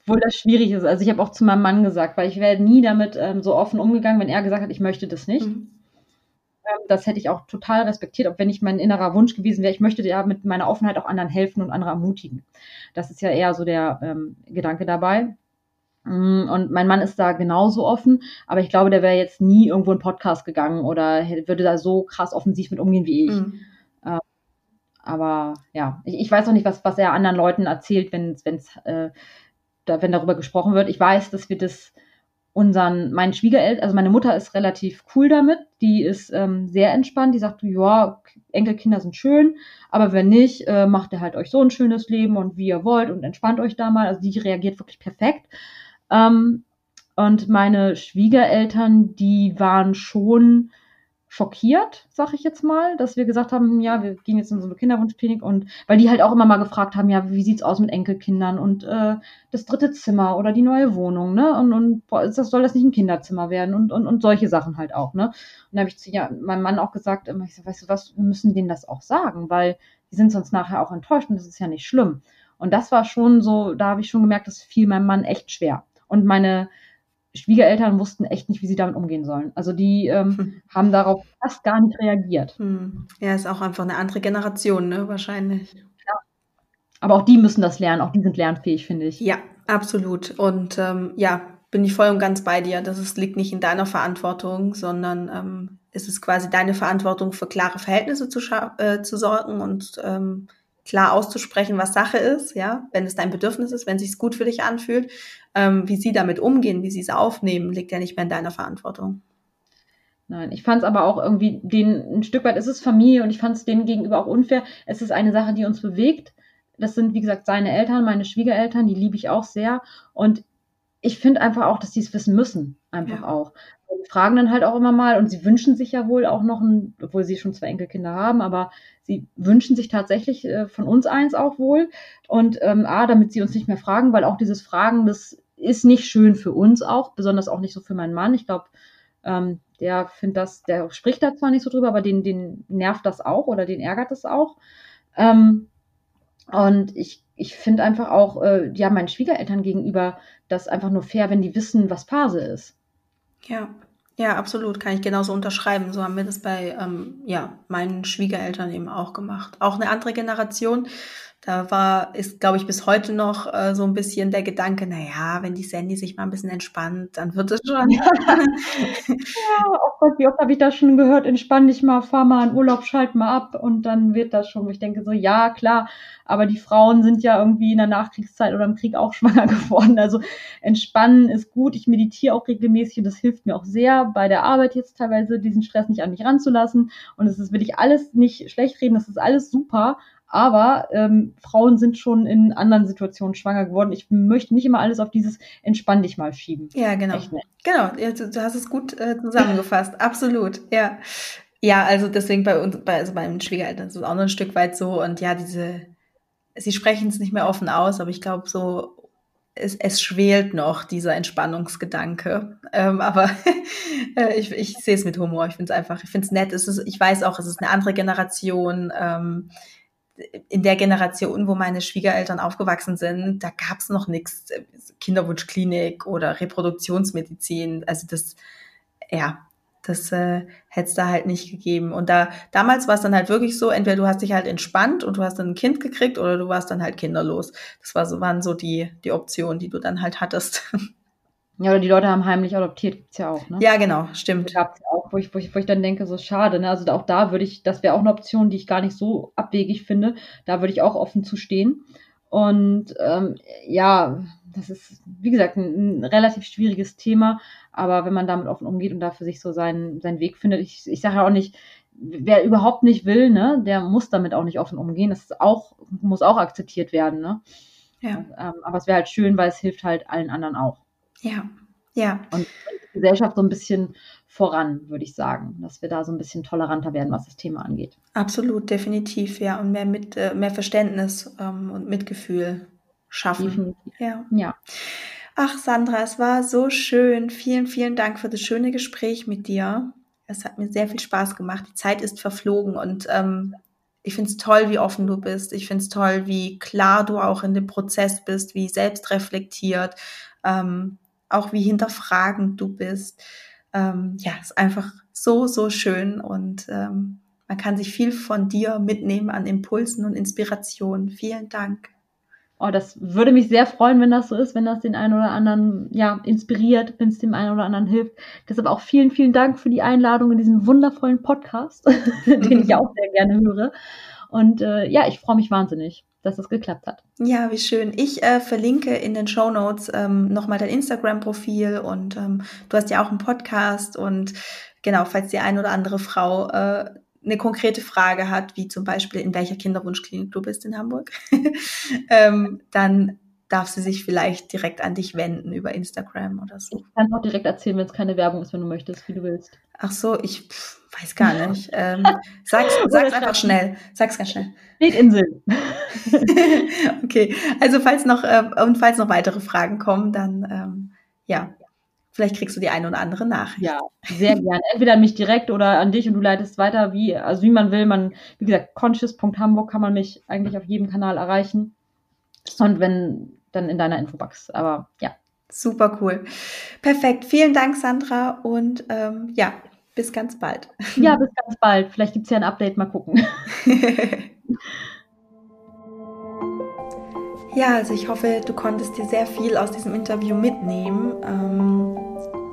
Obwohl das schwierig ist. Also ich habe auch zu meinem Mann gesagt, weil ich wäre nie damit ähm, so offen umgegangen, wenn er gesagt hat, ich möchte das nicht. Mhm. Ähm, das hätte ich auch total respektiert, auch wenn ich mein innerer Wunsch gewesen wäre, ich möchte ja mit meiner Offenheit auch anderen helfen und andere ermutigen. Das ist ja eher so der ähm, Gedanke dabei. Mm, und mein Mann ist da genauso offen, aber ich glaube, der wäre jetzt nie irgendwo in Podcast gegangen oder würde da so krass offensiv mit umgehen wie ich. Mhm. Äh, aber ja, ich, ich, weiß auch nicht, was, was er anderen Leuten erzählt, wenn es äh, da, wenn darüber gesprochen wird. Ich weiß, dass wir das unseren, meinen Schwiegereltern, also meine Mutter ist relativ cool damit, die ist ähm, sehr entspannt, die sagt, ja, Enkelkinder sind schön, aber wenn nicht, äh, macht ihr halt euch so ein schönes Leben und wie ihr wollt und entspannt euch da mal. Also die reagiert wirklich perfekt. Ähm, und meine Schwiegereltern, die waren schon schockiert, sag ich jetzt mal, dass wir gesagt haben, ja, wir gehen jetzt in so eine Kinderwunschklinik und weil die halt auch immer mal gefragt haben, ja, wie sieht's aus mit Enkelkindern und äh, das dritte Zimmer oder die neue Wohnung, ne? Und, und boah, das soll das nicht ein Kinderzimmer werden und, und, und solche Sachen halt auch, ne? Und da habe ich zu ja, meinem Mann auch gesagt, ich so, weißt du was, wir müssen denen das auch sagen, weil die sind sonst nachher auch enttäuscht und das ist ja nicht schlimm. Und das war schon so, da habe ich schon gemerkt, das fiel meinem Mann echt schwer. Und meine Schwiegereltern wussten echt nicht, wie sie damit umgehen sollen. Also die ähm, hm. haben darauf fast gar nicht reagiert. Hm. Ja, ist auch einfach eine andere Generation, ne? Wahrscheinlich. Ja. Aber auch die müssen das lernen, auch die sind lernfähig, finde ich. Ja, absolut. Und ähm, ja, bin ich voll und ganz bei dir. Das ist, liegt nicht in deiner Verantwortung, sondern ähm, es ist quasi deine Verantwortung, für klare Verhältnisse zu, äh, zu sorgen und ähm, klar auszusprechen, was Sache ist, ja, wenn es dein Bedürfnis ist, wenn es sich gut für dich anfühlt, ähm, wie sie damit umgehen, wie sie es aufnehmen, liegt ja nicht mehr in deiner Verantwortung. Nein, ich fand es aber auch irgendwie, den, ein Stück weit ist es Familie und ich fand es denen gegenüber auch unfair. Es ist eine Sache, die uns bewegt. Das sind, wie gesagt, seine Eltern, meine Schwiegereltern, die liebe ich auch sehr. Und ich finde einfach auch, dass die es wissen müssen. Einfach ja. auch. Fragen dann halt auch immer mal und sie wünschen sich ja wohl auch noch ein, obwohl sie schon zwei Enkelkinder haben, aber sie wünschen sich tatsächlich äh, von uns eins auch wohl. Und ähm, A, damit sie uns nicht mehr fragen, weil auch dieses Fragen, das ist nicht schön für uns auch, besonders auch nicht so für meinen Mann. Ich glaube, ähm, der findet das, der spricht da zwar nicht so drüber, aber den, den nervt das auch oder den ärgert das auch. Ähm, und ich, ich finde einfach auch, äh, ja, meinen Schwiegereltern gegenüber das einfach nur fair, wenn die wissen, was Phase ist. Ja, ja, absolut, kann ich genauso unterschreiben. So haben wir das bei ähm, ja, meinen Schwiegereltern eben auch gemacht. Auch eine andere Generation, da war, ist, glaube ich, bis heute noch äh, so ein bisschen der Gedanke, na ja, wenn die Sandy sich mal ein bisschen entspannt, dann wird es schon. ja, [laughs] oh Gott, wie oft habe ich das schon gehört, entspann dich mal, fahr mal in Urlaub, schalt mal ab und dann wird das schon. Ich denke so, ja, klar, aber die Frauen sind ja irgendwie in der Nachkriegszeit oder im Krieg auch [laughs] schwanger geworden. Also entspannen ist gut. Ich meditiere auch regelmäßig und das hilft mir auch sehr bei der Arbeit jetzt teilweise, diesen Stress nicht an mich ranzulassen. Und es ist, will ich alles nicht schlecht reden, das ist alles super. Aber ähm, Frauen sind schon in anderen Situationen schwanger geworden. Ich möchte nicht immer alles auf dieses Entspann dich mal schieben. Ja, genau. Genau, ja, du, du, hast es gut äh, zusammengefasst. [laughs] Absolut, ja. Ja, also deswegen bei uns, bei, also bei meinen Schwiegereltern ist es auch noch ein Stück weit so. Und ja, diese, sie sprechen es nicht mehr offen aus, aber ich glaube, so es, es schwelt noch dieser Entspannungsgedanke. Ähm, aber [laughs] äh, ich, ich sehe es mit Humor. Ich finde es einfach, ich finde es nett. Es ist, ich weiß auch, es ist eine andere Generation. Ähm, in der Generation, wo meine Schwiegereltern aufgewachsen sind, da gab es noch nichts, Kinderwunschklinik oder Reproduktionsmedizin. Also das, ja, das äh, hätte es da halt nicht gegeben. Und da damals war es dann halt wirklich so, entweder du hast dich halt entspannt und du hast dann ein Kind gekriegt oder du warst dann halt kinderlos. Das war so, waren so die, die Optionen, die du dann halt hattest. [laughs] Ja, oder die Leute haben heimlich adoptiert, gibt's ja auch, ne? Ja, genau, stimmt. Gab's ja auch, wo ich, wo, ich, wo ich dann denke, so schade, ne? Also auch da würde ich, das wäre auch eine Option, die ich gar nicht so abwegig finde. Da würde ich auch offen zu stehen. Und ähm, ja, das ist, wie gesagt, ein, ein, relativ schwieriges Thema. Aber wenn man damit offen umgeht und da für sich so seinen, seinen Weg findet, ich, ich sage ja auch nicht, wer überhaupt nicht will, ne, der muss damit auch nicht offen umgehen. Das ist auch, muss auch akzeptiert werden, ne? Ja. Ähm, aber es wäre halt schön, weil es hilft halt allen anderen auch. Ja, ja. Und die Gesellschaft so ein bisschen voran, würde ich sagen, dass wir da so ein bisschen toleranter werden, was das Thema angeht. Absolut, definitiv, ja. Und mehr, mit, äh, mehr Verständnis ähm, und Mitgefühl schaffen. Definitiv. Ja. ja. Ach, Sandra, es war so schön. Vielen, vielen Dank für das schöne Gespräch mit dir. Es hat mir sehr viel Spaß gemacht. Die Zeit ist verflogen und ähm, ich finde es toll, wie offen du bist. Ich finde es toll, wie klar du auch in dem Prozess bist, wie selbstreflektiert, ähm, auch wie hinterfragend du bist. Ähm, ja, ist einfach so, so schön und ähm, man kann sich viel von dir mitnehmen an Impulsen und Inspirationen. Vielen Dank. Oh, das würde mich sehr freuen, wenn das so ist, wenn das den einen oder anderen ja, inspiriert, wenn es dem einen oder anderen hilft. Deshalb auch vielen, vielen Dank für die Einladung in diesen wundervollen Podcast, [laughs] den ich auch sehr gerne höre. Und äh, ja, ich freue mich wahnsinnig, dass das geklappt hat. Ja, wie schön. Ich äh, verlinke in den Show Notes ähm, nochmal dein Instagram-Profil und ähm, du hast ja auch einen Podcast und genau, falls die eine oder andere Frau äh, eine konkrete Frage hat, wie zum Beispiel in welcher Kinderwunschklinik du bist in Hamburg, [laughs] ähm, dann darf sie sich vielleicht direkt an dich wenden über Instagram oder so. Ich kann auch direkt erzählen, wenn es keine Werbung ist, wenn du möchtest, wie du willst. Ach so, ich pff, weiß gar nicht. ähm, [laughs] sag's, sag's einfach schnell. Sag's ganz schnell. Insel. [laughs] okay, also falls noch äh, und falls noch weitere Fragen kommen, dann ähm, ja, vielleicht kriegst du die eine oder andere Nachricht. Ja, sehr gerne. Entweder an mich direkt oder an dich und du leitest weiter, wie, also wie man will. Man, wie gesagt, conscious.hamburg kann man mich eigentlich auf jedem Kanal erreichen. Und wenn, dann in deiner Infobox. Aber ja. Super cool. Perfekt. Vielen Dank, Sandra. Und ähm, ja, bis ganz bald. Ja, bis ganz bald. Vielleicht gibt es ja ein Update. Mal gucken. [laughs] Ja, also ich hoffe, du konntest dir sehr viel aus diesem Interview mitnehmen. Ähm,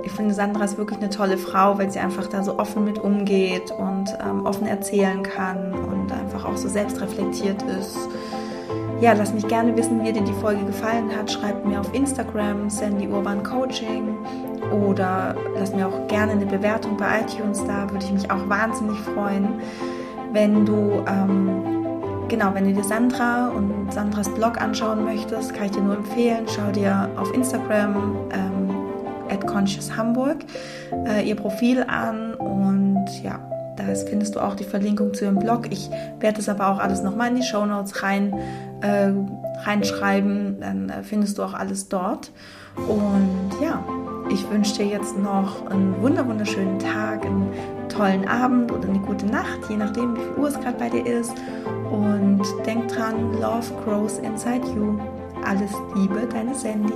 ich finde, Sandra ist wirklich eine tolle Frau, weil sie einfach da so offen mit umgeht und ähm, offen erzählen kann und einfach auch so selbstreflektiert ist. Ja, lass mich gerne wissen, wie dir die Folge gefallen hat. Schreib mir auf Instagram Sandy Urban Coaching oder lass mir auch gerne eine Bewertung bei iTunes da. Würde ich mich auch wahnsinnig freuen, wenn du ähm, genau, wenn du dir Sandra und Sandras Blog anschauen möchtest, kann ich dir nur empfehlen, schau dir auf Instagram ähm, at Conscious Hamburg äh, ihr Profil an und ja, da findest du auch die Verlinkung zu ihrem Blog. Ich werde es aber auch alles nochmal in die Show Notes rein, äh, reinschreiben, dann äh, findest du auch alles dort. Und ja, ich wünsche dir jetzt noch einen wunderschönen Tag, einen tollen Abend oder eine gute Nacht, je nachdem, wie viel Uhr es gerade bei dir ist. Und denk dran, Love grows inside you. Alles Liebe, deine Sandy.